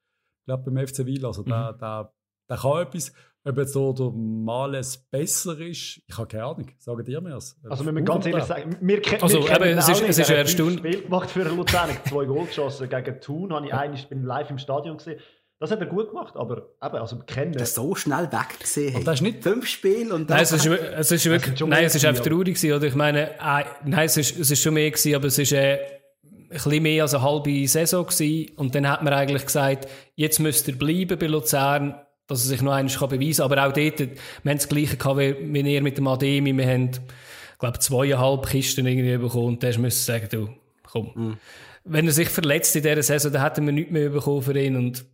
glaube beim FC Wiel. Also mhm. der, der, der kann etwas. Ob jetzt so der Males besser ist, ich habe keine Ahnung. Sagen dir mir das. Also, wenn wir ganz ehrlich sagen, wir, ke also, wir kennen es ist, es ist eine Stunde. Spiel gemacht für Luzern. zwei Goal geschossen gegen Thun. Habe ich eigentlich, bin live im Stadion gesehen. Das hat er gut gemacht, aber eben, also kennen. Das so schnell weggesehen. Und das ist nicht fünf Spiele und Nein, es ist, [laughs] es ist wirklich, nein, es ist einfach traurig gewesen, oder? Ich meine, äh, nein, es ist, es ist schon mehr gewesen, aber es ist, äh, ein bisschen mehr als eine halbe Saison gewesen. Und dann hat man eigentlich gesagt, jetzt müsst ihr bleiben bei Luzern, dass er sich noch einmal beweisen kann. Aber auch dort, wir haben das Gleiche gehabt wie, wie ihr mit dem Ademi. Wir haben, ich glaube, zweieinhalb Kisten irgendwie bekommen. Und dann müssen sagen, du, komm. Mhm. Wenn er sich verletzt in dieser Saison, dann hätten wir nichts mehr bekommen für ihn. Und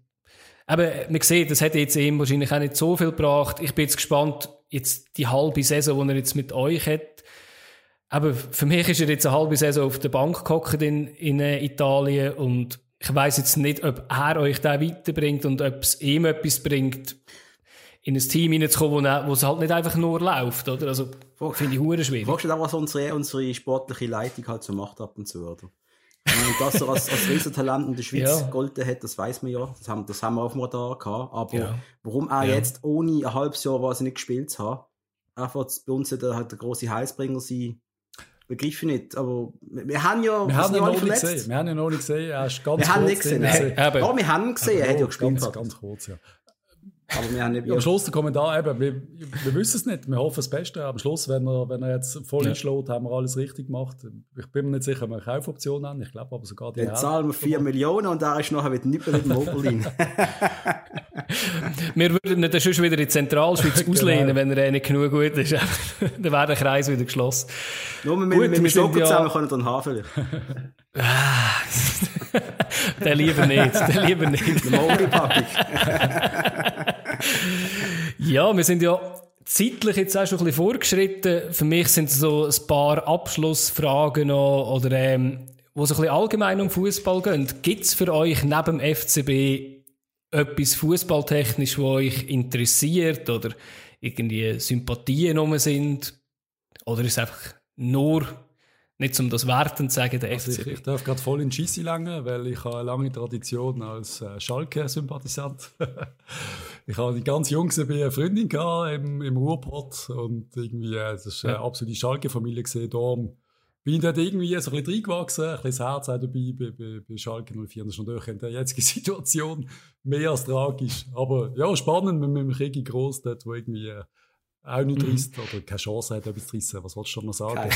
eben, man sieht, das hat jetzt ihm wahrscheinlich auch nicht so viel gebracht. Ich bin jetzt gespannt, jetzt die halbe Saison, die er jetzt mit euch hat, aber für mich ist er jetzt eine halbe Saison auf der Bank gehockt in, in äh, Italien und ich weiß jetzt nicht, ob er euch da weiterbringt und ob es ihm etwas bringt, in ein Team hineinzukommen, wo, es halt nicht einfach nur läuft, oder? Also, finde ich hure schwierig. Fragst du da, was unsere, unsere sportliche Leitung halt so macht ab und zu, oder? Und dass er als, als Riesentalent in der Schweiz ja. golden hat, das weiß man ja. Das haben, das haben wir auf dem Radar gehabt. Aber ja. warum er ja. jetzt ohne ein halbes Jahr, was er nicht gespielt hat, einfach bei uns der, halt der große Heilsbringer sein, begriff ich nicht. Aber wir haben ja, wir haben ihn noch nicht gesehen. Wir haben ihn noch nicht gesehen. Er ist ganz wir haben nicht gesehen. Nein. Ja, wir haben ihn gesehen. Er hat ja gespielt. Ganz, ganz kurz, ja. Aber wir haben nicht Am Schluss der Kommentar eben, wir, wir wissen es nicht, wir hoffen das Beste. Am Schluss, wenn er, wenn er jetzt voll ja. einschlägt, haben wir alles richtig gemacht. Ich bin mir nicht sicher, ob wir eine Kaufoption haben. Ich glaube aber sogar die. Jetzt zahlen wir 4 Millionen und da ist nachher wieder nicht mehr mit dem Oberlin. [laughs] wir würden ihn dann schon wieder in die Zentralschweiz [laughs] genau. auslehnen, wenn er nicht genug gut ist. [laughs] dann wäre der Kreis wieder geschlossen. Nur mit, gut, mit dem Stocker zusammen können wir dann haben vielleicht. der lieber nicht, der lieber nicht. Ja, wir sind ja zeitlich jetzt auch schon ein bisschen vorgeschritten. Für mich sind so ein paar Abschlussfragen noch, oder, ähm, wo so ein bisschen allgemein um Fußball gehen. Gibt es für euch neben dem FCB etwas fußballtechnisch, was euch interessiert oder irgendwie Sympathien rum sind? Oder ist es einfach nur nicht um das Werten zu sagen, der also FCB. Ich, ich darf gerade voll in Schissi lange, weil ich habe eine lange Tradition als äh, Schalke-Sympathisant. [laughs] ich habe ganz jung eine Freundin gehabt im, im Ruhrpott und irgendwie, äh, das ist eine absolute Schalke-Familie gesehen. Darum bin ich dort irgendwie so ein bisschen reingewachsen, ein bisschen das Herz auch dabei bei, bei, bei Schalke 04. Das ist natürlich in der jetzigen [laughs] Situation mehr als tragisch. Aber ja, spannend mit, mit dem Krieg groß dort, wo irgendwie äh, auch nicht mhm. oder keine Chance hat, etwas zu reissen. Was wolltest du noch sagen?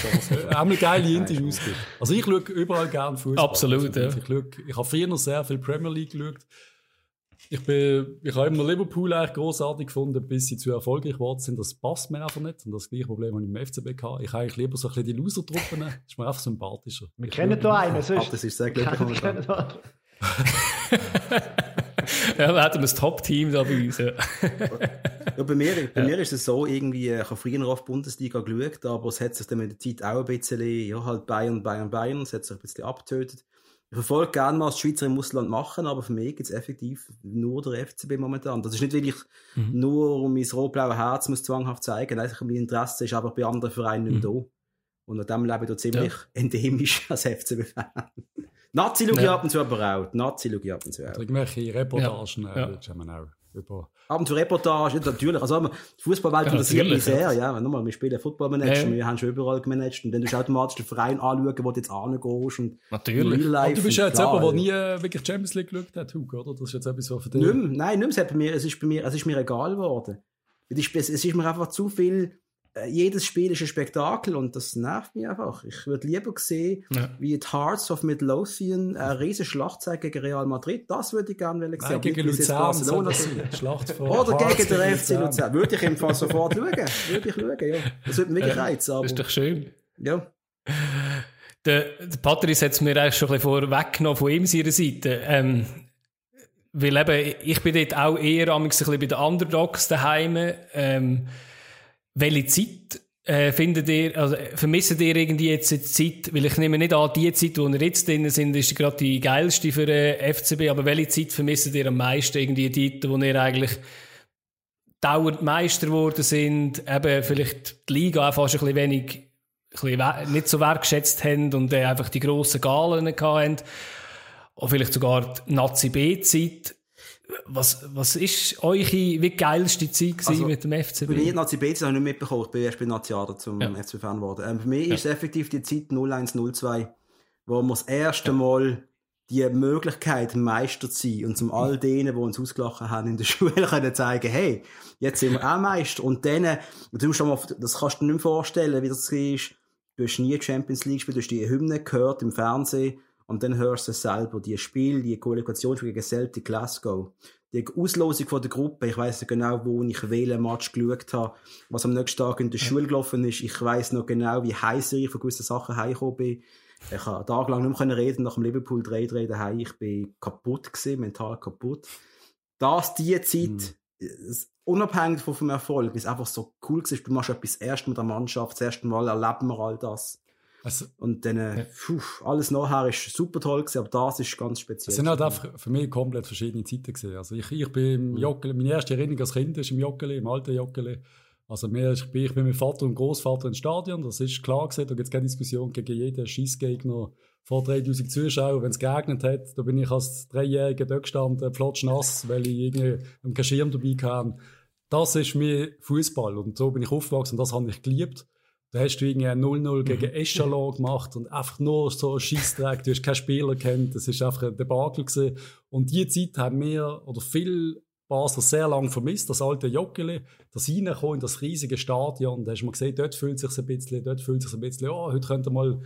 Eine geile Indisch ausgibt. Also ich schaue überall gerne Fußball. Absolut, also, ja. Ich, schaue, ich habe früher noch sehr viel Premier League geschaut. ich, bin, ich habe immer Liverpool eigentlich großartig gefunden, bis sie zu erfolgreich geworden sind. Das passt mir einfach nicht. Und das gleiche Problem habe ich im FCB gehabt. Ich habe eigentlich lieber so ein bisschen die Loser-Truppen. Das ist mir einfach sympathischer. Wir kennen da einen, sonst. das ist sehr glücklich [laughs] [laughs] [laughs] ja, wir hatten das Top-Team da bei uns. Ja. [laughs] ja, bei mir, bei ja. mir ist es so, irgendwie, ich habe früher auf die Bundesliga geschaut, aber es hat sich dann mit der Zeit auch ein bisschen, ja, halt Bayern, Bayern, Bayern, es hat sich ein bisschen abgetötet. Ich verfolge gerne, was die Schweizer im Ausland machen, aber für mich gibt es effektiv nur der FCB momentan. Das ist nicht, weil ich mhm. nur um mein rot-blaue Herz muss zwanghaft zeigen, nein, mein Interesse ist aber bei anderen Vereinen nicht mehr mhm. da. Und an dem lebe ich da ziemlich ja. endemisch als FCB-Fan. Nazi schaue ich ab und zu aber auch. Nazi schaue ich ab und zu auch. Irgendwelche Reportagen ja. Äh, ja. Über Ab und zu Reportage, natürlich. Also, die Fußballwelt ja, interessiert mich sehr, ja. Nochmal, wir spielen Footballmanager, ja. wir haben schon überall gemanagt und dann tust du automatisch den Verein anschauen, wo du jetzt angehst und Natürlich. Aber du bist ja jetzt jemand, der nie äh, wirklich Champions League geschaut hat, Hugo, oder? Das ist jetzt etwas, was für dich... Nicht mehr, nein, nicht mehr. Es, bei mir, es, ist bei mir, es ist mir egal geworden. Es ist mir einfach zu viel jedes Spiel ist ein Spektakel und das nervt mich einfach. Ich würde lieber sehen, ja. wie die Hearts of Midlothian eine riesige Schlacht zeigen gegen Real Madrid. Das würde ich gerne sehen. Nein, gegen Luzern. Schlacht Oder gegen den FC Luzern. Würde ich im Fall sofort schauen. Würde ich schauen, ja. Das würde mich wirklich reizen. Aber... Das ist doch schön. Ja. Der, der Patrice hat es mir eigentlich schon ein bisschen vorweggenommen von ihm seiner Seite. Ähm, weil eben, ich bin dort auch eher ein bisschen bei den Underdogs daheim. Ähm, welche Zeit äh, findet ihr, also vermisst ihr irgendwie jetzt die Zeit, weil ich nehme nicht an, die Zeit, wo ihr jetzt drin sind, ist gerade die geilste für den äh, FCB, aber welche Zeit vermisst ihr am meisten, irgendwie die Zeit, wo ihr eigentlich dauernd Meister geworden sind, eben vielleicht die Liga auch fast ein bisschen wenig, ein bisschen nicht so wertgeschätzt haben und äh, einfach die grossen Galen hatten, oder vielleicht sogar die Nazi-B-Zeit, was, was ist eure wie geilste Zeit also, mit dem FCB? Bei mir Nazi B habe ich nicht mitbekommen. Ich bin erst bei Nazi Ader zum ja. FCB-Fan geworden. Ähm, für mich ja. ist es effektiv die Zeit 0102, wo wir das erste ja. Mal die Möglichkeit, Meister zu sein und zum all denen, die uns ausgelachen haben in der [laughs] Schule, können zeigen, hey, jetzt sind wir auch Meister. Und denen, du schon mal, das kannst du dir nicht mehr vorstellen, wie das ist. Du hast nie Champions League gespielt, du hast die Hymne gehört im Fernsehen und dann hörst du selber, die Spiel, die Qualifikation gegen Celtic Glasgow, die Auslosung von der Gruppe, ich weiß genau, wo ich welchen Match geschaut habe, was am nächsten Tag in der Schule gelaufen ist, ich weiß noch genau, wie heiß ich von gewissen Sachen heimgekommen bin. Ich habe tagelang nicht mehr reden nach dem Liverpool 3 3 daheim. Ich bin kaputt gewesen, mental kaputt. Das, die Zeit, mhm. unabhängig von vom Erfolg, ist einfach so cool gewesen. Du machst etwas erst mit der Mannschaft, das erste Mal erleben wir all das. Also, und dann, äh, ja. pfuh, alles nachher ist super toll gewesen, aber das ist ganz speziell. Es sind halt einfach für mich komplett verschiedene Zeiten gewesen. Also ich, ich bin im mhm. Joggeli, meine erste Erinnerung als Kind ist im Joggeli, im alten Joggeli. Also mir, ich, bin, ich bin mit Vater und Großvater ins Stadion, das ist klar gewesen, da gibt es keine Diskussion gegen jeden Schießgegner vor 3000 Zuschauern, wenn es geregnet hat, da bin ich als Dreijähriger dort gestanden, flotschnass, weil ich irgendwie einen Schirm dabei hatte. Das ist mir Fußball und so bin ich aufgewachsen und das habe ich geliebt. Da hast du irgendwie ein 0-0 gegen mhm. Echalon [laughs] gemacht und einfach nur so Schießträg. Du hast keinen Spieler kennt. Das ist einfach ein Debakel gewesen. Und die Zeit haben wir, oder viel Basler sehr lange vermisst, das alte Joggeli, das reinkommen in das riesige Stadion. Da hast du mal gesehen, dort fühlt sich ein bisschen, dort fühlt sich ein bisschen, ja, oh, heute könnte mal,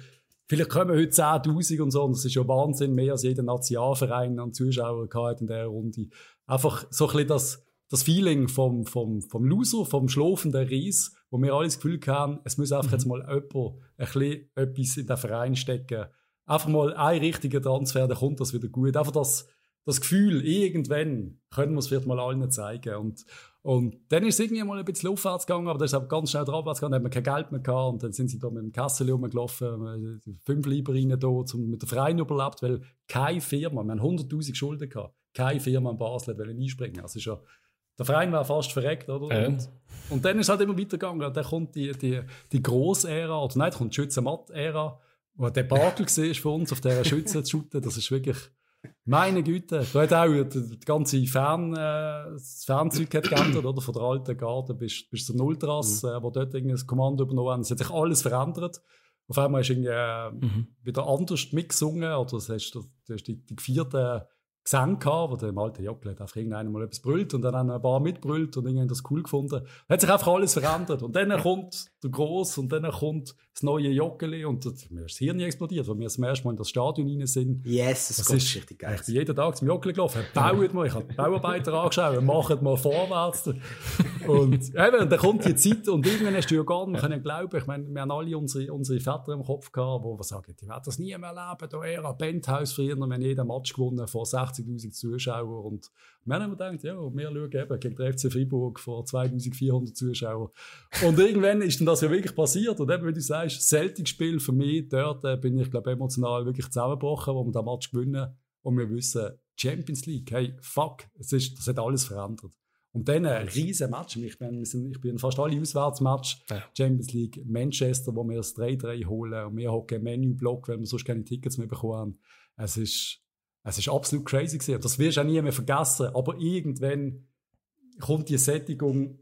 vielleicht kommen heute 10.000 und so. Und das ist ja Wahnsinn, mehr als jeder Nationalverein an Zuschauern gehabt in dieser Runde. Einfach so ein bisschen das, das Feeling vom, vom, vom Loser, vom schlafenden Ries, wo wir alle das Gefühl haben, es muss einfach mhm. jetzt mal jemand ein bisschen etwas in den Verein stecken. Einfach mal ein richtiger Transfer, dann kommt das wieder gut. Einfach das, das Gefühl, irgendwann können wir es vielleicht mal allen zeigen. Und, und dann ist es irgendwie mal ein bisschen aufwärts gegangen, aber dann ist es ganz schnell abwärts gegangen, dann hat man kein Geld mehr gehabt und dann sind sie da mit dem Kessel rumgelaufen, fünf Lieber rein da, zum, mit der Verein überlebt, weil keine Firma, wir haben 100'000 Schulden gehabt, keine Firma in Basel wollte einspringen. Also ist ja der Verein war fast verreckt, oder? Ja. Und, und, dann ist es halt immer weitergegangen. Dann kommt die, die, die Gross-Ära, oder nein, dann kommt die Schützenmatt-Ära, wo der Bakel war für uns, auf dieser Schütze zu shooten. Das ist wirklich, meine Güte. Da hat auch die, die ganze Fern, äh, das Fernzeug hat geändert, oder? Von der alten Garde bis, bis zum Ultras, mhm. äh, wo dort irgendwie das Kommando übernommen haben. Es hat sich alles verändert. Auf einmal ist irgendwie äh, mhm. wieder anders mitgesungen, oder das heißt, das ist die, die vierte Gesang gehabt, wo der im alten Jockel hat einfach irgendeiner mal etwas brüllt und dann haben ein paar mitbrüllt und irgendwann das cool gefunden. Hat sich einfach alles verändert. Und dann kommt der Gross und dann kommt das neue Joggeli und das, mir ist das Hirn explodiert, weil wir das erste Mal in das Stadion rein sind. Yes, das, das ist richtig geil. Ich bin jeden Tag zum Joggeli gelaufen. Baut mal, ich habe die Bauarbeiter angeschaut, macht mal vorwärts. Und eben, und dann kommt die Zeit und irgendwann hast du ja gar nicht können glauben. Ich meine, wir haben alle unsere, unsere Väter im Kopf gehabt, die sagen, die werden das nie mehr erleben, da eher ein Penthouse früher, wir haben jeden Match gewonnen vor 60'000 Zuschauern und wir haben gedacht, ja, wir schauen eben gegen den FC Freiburg vor 2400 Zuschauern. Und irgendwann ist dann das ja wirklich passiert und eben, wie du sagst, seltenes Spiel für mich, dort äh, bin ich, glaube emotional wirklich zusammengebrochen, wo wir den Match gewinnen und wir wissen, Champions League, hey, fuck, es ist, das hat alles verändert. Und dann ein riesen Match. Ich bin, ich bin fast alle Auswärtsmatch. Ja. Champions League, Manchester, wo wir das 3-3 holen. Und wir hocken Menü-Block, weil wir sonst keine Tickets mehr bekommen. Es ist, es ist absolut crazy gewesen. Das wirst du auch nie mehr vergessen. Aber irgendwann kommt die Sättigung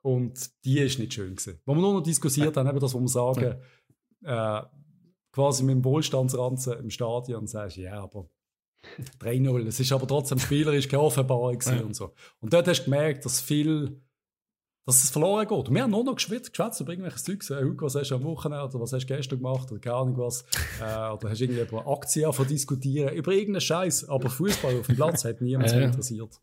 und die ist nicht schön gewesen. Wo wir nur noch diskutiert haben, eben das, wo wir sagen, äh, quasi mit dem Wohlstandsranzen im Stadion, sagst ja, aber 3-0. Es ist aber trotzdem spielerisch keine Offenbarung ja. und so. Und dort hast du gemerkt, dass viel, dass es verloren geht. Und wir haben nur noch geschwitzt, geschwätzt über irgendwelche Zeugs. Hey, Hugo, was hast du am Wochenende oder was hast du gestern gemacht oder keine Ahnung was. [laughs] äh, oder hast du irgendwie über Aktien von diskutieren, über irgendeinen Scheiß. Aber Fußball auf dem Platz hat niemand [laughs] ja, interessiert.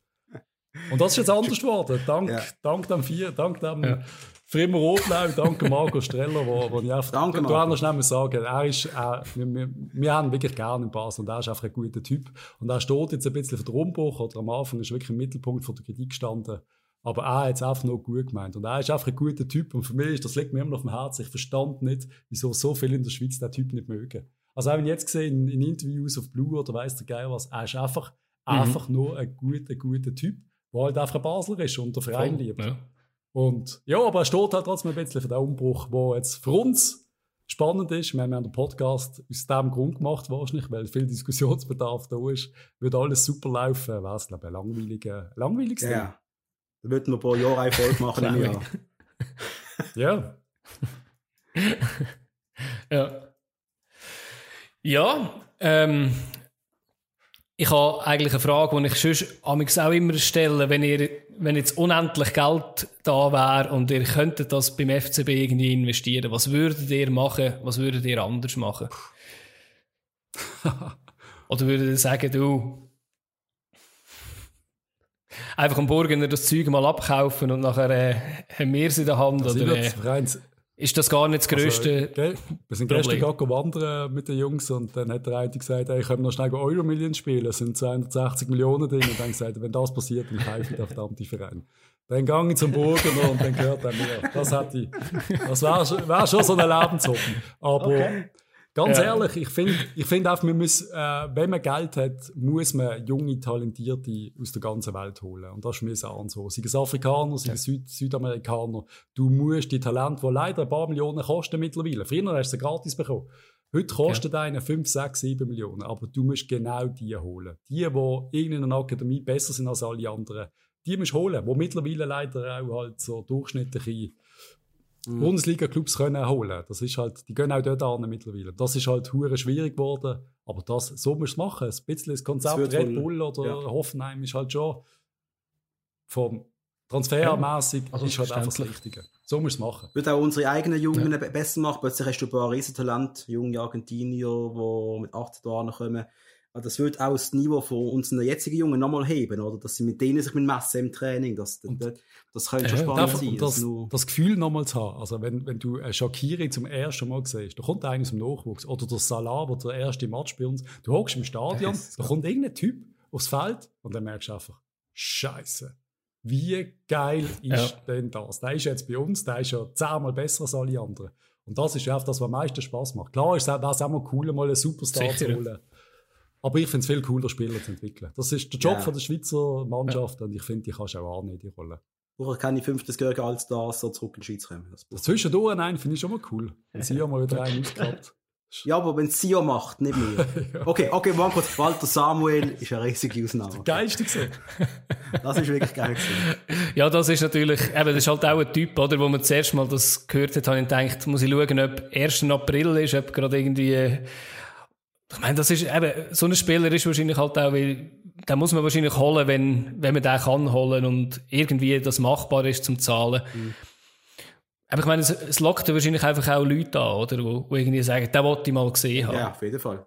Und das ist jetzt anders geworden. Dank, ja. dank dem vier, dank dem ja. Frimmer Rotblau, danke Marco Streller, wo, wo ich einfach, danke, du hast schnell sagen, er ist, äh, wir, wir, wir, haben wirklich gerne in Basel und er ist einfach ein guter Typ. Und er steht jetzt ein bisschen für den Umbruch, oder am Anfang ist wirklich im Mittelpunkt von der Kritik gestanden. Aber er hat es einfach nur gut gemeint. Und er ist einfach ein guter Typ. Und für mich ist, das liegt mir immer noch auf dem Herzen. Ich verstand nicht, wieso so viele in der Schweiz den Typ nicht mögen. Also auch wenn ich jetzt gesehen in, in Interviews auf Blue oder weiss der Geil was, er ist einfach, mhm. einfach nur ein guter, guter Typ, der halt einfach ein Basler ist und der Verein Voll, liebt. Ja. Und ja, aber es steht halt trotzdem ein bisschen für den Umbruch, der jetzt für uns spannend ist. Wir haben den Podcast aus dem Grund gemacht, wahrscheinlich, weil viel Diskussionsbedarf da ist. Würde alles super laufen, wäre es, glaube ich, ein langweiliger, langweiliges Ja, ja. Da würden wir ein paar Jahre eine Folge machen im Jahr. ja. [laughs] ja. Ja, ähm, ich habe eigentlich eine Frage, die ich sonst auch immer stelle, wenn ihr, wenn jetzt unendlich Geld da wäre und ihr könntet das beim FCB irgendwie investieren, was würdet ihr machen? Was würdet ihr anders machen? [laughs] Oder würdet ihr sagen, du, einfach am Burgener das Zeug mal abkaufen und nachher äh, haben wir es in der Hand? Das oder, äh, ist das gar nicht das also, grösste also, Wir sind gestern gerade wandern mit den Jungs und dann hat der eine gesagt, ey, ich kann noch schnell Euro Million spielen, es sind 260 Millionen drin. Und dann gesagt, wenn das passiert, dann kaufe ich den verdammten Verein. Dann gehe ich zum Burgen und dann gehört er mir. Das hätte ich, das wäre wär schon so ein Lebenshoffen. Aber okay. Ganz ja. ehrlich, ich finde ich find einfach, man muss, äh, wenn man Geld hat, muss man junge, talentierte aus der ganzen Welt holen. Und das ist mir auch so. Sei es Afrikaner, sei es ja. Süd Südamerikaner. Du musst die Talente, die leider ein paar Millionen kosten mittlerweile. Früher hast du sie gratis bekommen. Heute kostet ja. einer 5, 6, 7 Millionen. Aber du musst genau die holen. Die, die in einer Akademie besser sind als alle anderen. Die musst du holen, die mittlerweile leider auch halt so durchschnittliche mhm. Bundesliga-Clubs können holen. Das ist halt, die gehen auch dort an mittlerweile. Das ist halt hure schwierig geworden, aber das, so musst du machen. Ein bisschen das Konzept Red Bull oder ja. Hoffenheim ist halt schon vom transfermäßig also ist halt einfach das Richtige. So musst du es machen. Wird auch unsere eigenen Jungen ja. besser machen. Plötzlich hast du ein paar Riesentalent, junge Argentinier, die mit 18 Jahren kommen das wird auch das Niveau von unseren jetzigen Jungen nochmal heben, oder? Dass sie mit denen sich mit messen im Training. Das, das, das könnte schon spannend darf, sein. Das, das, das, Gefühl nochmal zu haben. Also, wenn, wenn du eine Shakiri zum ersten Mal siehst, da kommt einer aus dem Nachwuchs. Oder der Salah, der der erste Match bei uns. Du hockst im Stadion, da kommt irgendein Typ aufs Feld und dann merkst du einfach, Scheiße. Wie geil ist ja. denn das? Der ist jetzt bei uns, der ist ja zehnmal besser als alle anderen. Und das ist ja auch das, was am meisten Spaß macht. Klar ist es auch mal cool, mal einen Superstar Sicher. zu holen. Aber ich finde es viel cooler, Spieler zu entwickeln. Das ist der Job ja. von der Schweizer Mannschaft ja. und ich finde, die kannst du auch annehmen, die Rolle. Oder keine fünftes Gehör als das so zurück in die Schweiz kommen. Das Zwischendurch, nein, finde ich schon mal cool. Wenn sie ja mal wieder einen ausgehabt. [laughs] Ja, aber wenn es Sio macht, nicht mehr. [laughs] ja. Okay, okay, mal kurz. Walter Samuel ist eine riesige Ausnahme. Der geilste gesehen. [laughs] Das ist wirklich geil gewesen. Ja, das ist natürlich, eben, das ist halt auch ein Typ, oder, wo man zuerst mal das gehört hat, habe ich gedacht, muss ich schauen, ob 1. April ist, ob gerade irgendwie, ich meine, das ist eben, so ein Spieler ist wahrscheinlich halt auch, weil, den muss man wahrscheinlich holen, wenn, wenn man den kann holen und irgendwie das machbar ist zum Zahlen. Mhm. Aber ich meine, es, es lockt wahrscheinlich einfach auch Leute an, oder? Wo, wo irgendwie sagen, den wollte ich mal gesehen haben. Ja, auf jeden Fall.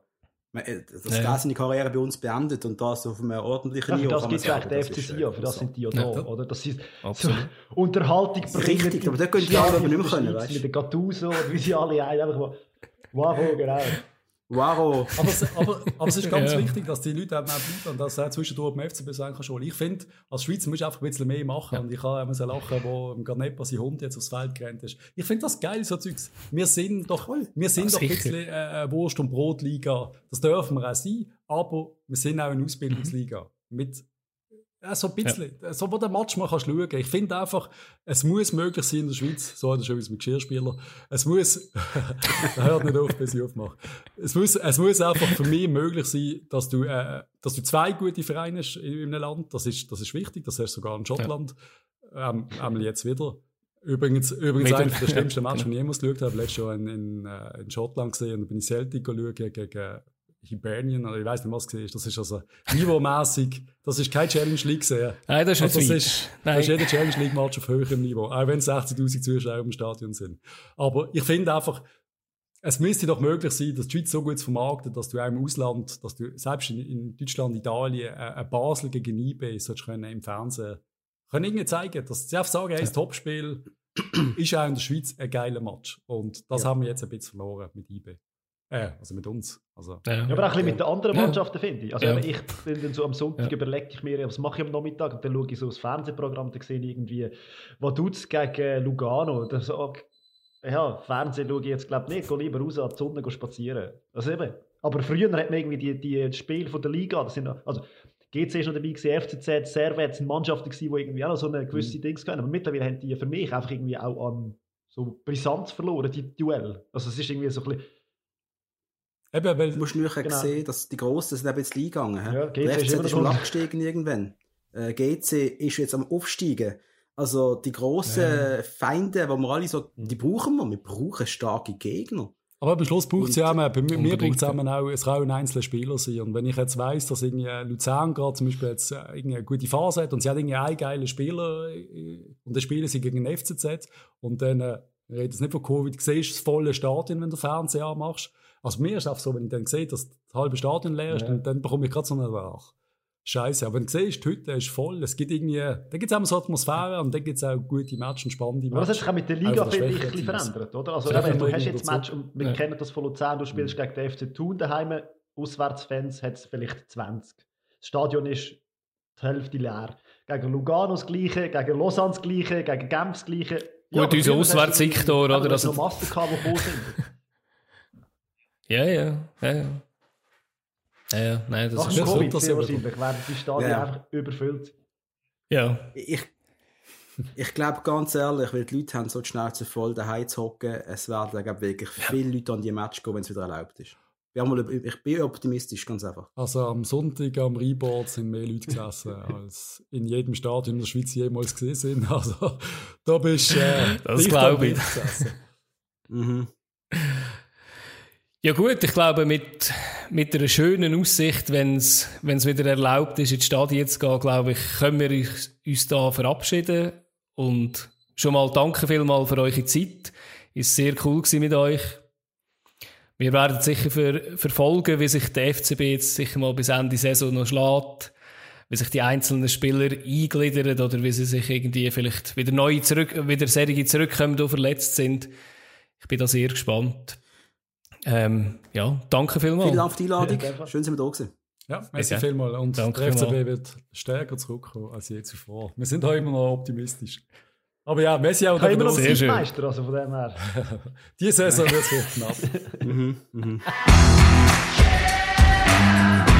Äh, dass ja. seine Karriere bei uns beendet und das auf einem ordentlichen ja, Niveau. Das gibt es eigentlich der FC Sion, für das sind die ja da, oder? Das ist so Unterhaltung. Richtig, aber da können die alle nicht mehr können, weißt du? Mit den Gattuso, wie sie alle einfach wow, [laughs] genau. Wow. [laughs] aber, aber, aber es ist ganz ja. wichtig, dass die Leute eben auch bleiben und dass er zwischendurch im FCB sagen kann. Ich finde, als Schweizer musst du einfach ein bisschen mehr machen. Ja. Und ich habe immer so lachen, wo im Garneppa sein Hund jetzt aufs Feld gerannt ist. Ich finde das geil, so Zeugs. Wir sind doch, wir sind doch ein bisschen äh, Wurst- und Brotliga. Das dürfen wir auch sein. Aber wir sind auch eine Ausbildungsliga. Mit ja, so ein bisschen. Ja. So, wo der Match mal kannst schauen. Ich finde einfach, es muss möglich sein in der Schweiz, so hat er schon mit Geschirrspieler, es muss, [laughs] hört nicht auf, bis ich aufmache. Es muss, es muss einfach für mich möglich sein, dass du, äh, dass du zwei gute Vereine hast in einem Land. Das ist, das ist wichtig. Das hast du sogar in Schottland. Ja. Ähm, einmal jetzt wieder. Übrigens, übrigens einer der [laughs] schlimmsten Matches, genau. die ich jemals geschaut habe, letztes Jahr in, in, äh, in Schottland gesehen. Und da bin ich Celtic schauen gegen, Hibernian, oder ich weiß nicht, was es ist. Das ist also niveaumässig, das ist keine Challenge League gesehen. Nein, das ist also, nicht das ist, Nein. das ist jeder Challenge League Match auf höherem Niveau, auch wenn 60.000 Zuschauer im Stadion sind. Aber ich finde einfach, es müsste doch möglich sein, dass die Schweiz so gut vermarktet, dass du auch im Ausland, dass du selbst in, in Deutschland, Italien, äh, ein Basel gegen IB können im Fernsehen können irgendwie zeigen, dass sie einfach sagen, hey, das Topspiel ist auch in der Schweiz ein geiler Match. Und das ja. haben wir jetzt ein bisschen verloren mit IB. Äh, also mit uns. Also, ja. ja aber auch ein bisschen mit den anderen Mannschaften, finde ich. Also ja. ich bin dann so am Sonntag ja. überlege ich mir, was mache ich am Nachmittag und dann schaue ich so das Fernsehprogramm, da sehe ich irgendwie, was tut es gegen Lugano? Dann so, ja, Fernsehen schaue ich jetzt glaube ich nicht, gehe lieber raus an die Sonne spazieren. Also eben. Aber früher hat man irgendwie die, die Spiele von der Liga, das sind, also GC ist noch dabei gewesen, FCZ, Servet sind Mannschaften gewesen, die irgendwie auch noch so eine gewisse mhm. Dings können. Aber mittlerweile haben die für mich einfach irgendwie auch an so Brisanz verloren, die Duell. Also es ist irgendwie so ein bisschen Eben, weil, du musst nur genau. sehen, dass die Grossen sind eben jetzt eingegangen. Ja, GC Der FCZ ist, ist mal abgestiegen irgendwann. Äh, GC ist jetzt am Aufsteigen. Also die grossen ja. Feinde, die wir alle so, die brauchen wir. Wir brauchen starke Gegner. Aber am Schluss braucht es ja auch, bei mir braucht es auch, es kann auch ein einzelner Spieler sein. Und wenn ich jetzt weiss, dass irgendwie Luzern gerade zum Beispiel jetzt äh, eine gute Phase hat und sie hat irgendwie einen geilen Spieler äh, und der Spieler sie gegen den FCZ und dann, äh, ich rede jetzt nicht von Covid, siehst das volle Stadion, wenn du Fernseher anmachst also mir ist es auch so, wenn ich dann sehe, dass das halbe Stadion leer ist, ja. dann, dann bekomme ich gerade so eine ach, Scheiße. Aber wenn du siehst, heute ist voll, es gibt irgendwie, da gibt es auch so Atmosphäre und dann gibt es auch gute Matches und spannende Matches. Aber das hat sich auch mit der Liga also, ein bisschen verändert, oder? Also eben, du hast jetzt Match, und wir ja. kennen das von Luzern, du spielst mhm. gegen den FC Thun daheim, Auswärtsfans hat es vielleicht 20. Das Stadion ist die Hälfte leer. Gegen Lugano das Gleiche, gegen Lausanne das Gleiche, gegen Genf das Gleiche. Ja, Gut, unser Auswärtssektor, oder? Also, noch Master gehabt, die sind. Ja, ja, ja, ja. Ja, ja, nein, das Nach ist Covid so, sehr wahrscheinlich, werden die Stadien ja. einfach überfüllt. Ja. Ich, ich glaube ganz ehrlich, weil die Leute haben so die Schnauze voll daheim zu hocken, es werden glaub, wirklich ja. viele Leute an die Match gehen, wenn es wieder erlaubt ist. Ich bin optimistisch, ganz einfach. Also am Sonntag am Reboard sind mehr Leute gesessen, [laughs] als in jedem Stadion in der Schweiz jemals gesehen sind. Also da bist äh, Das glaube ich. mhm. [laughs] Ja gut, ich glaube, mit, mit einer schönen Aussicht, wenn es wieder erlaubt ist, ins Stadion zu gehen, glaube ich, können wir uns da verabschieden. Und schon mal danke vielmal für eure Zeit. Ist sehr cool gewesen mit euch. Wir werden sicher ver verfolgen, wie sich der FCB jetzt sicher mal bis Ende Saison noch schlägt, wie sich die einzelnen Spieler eingliedern oder wie sie sich irgendwie vielleicht wieder neu zurück, wieder Serie zurückkommen, die verletzt sind. Ich bin da sehr gespannt. Ähm, ja, danke vielmals. Vielen Dank für die Einladung. Ja, Schön, dass wir da gewesen. Ja, merci okay. vielmals. Und danke der FCB vielmal. wird stärker zurückkommen als je zuvor. Wir sind auch immer noch optimistisch. Aber ja, Messi auch immer noch sehr schön. Meister, also von dem her. [laughs] Die Saison wird es knapp. mhm, mhm. [laughs]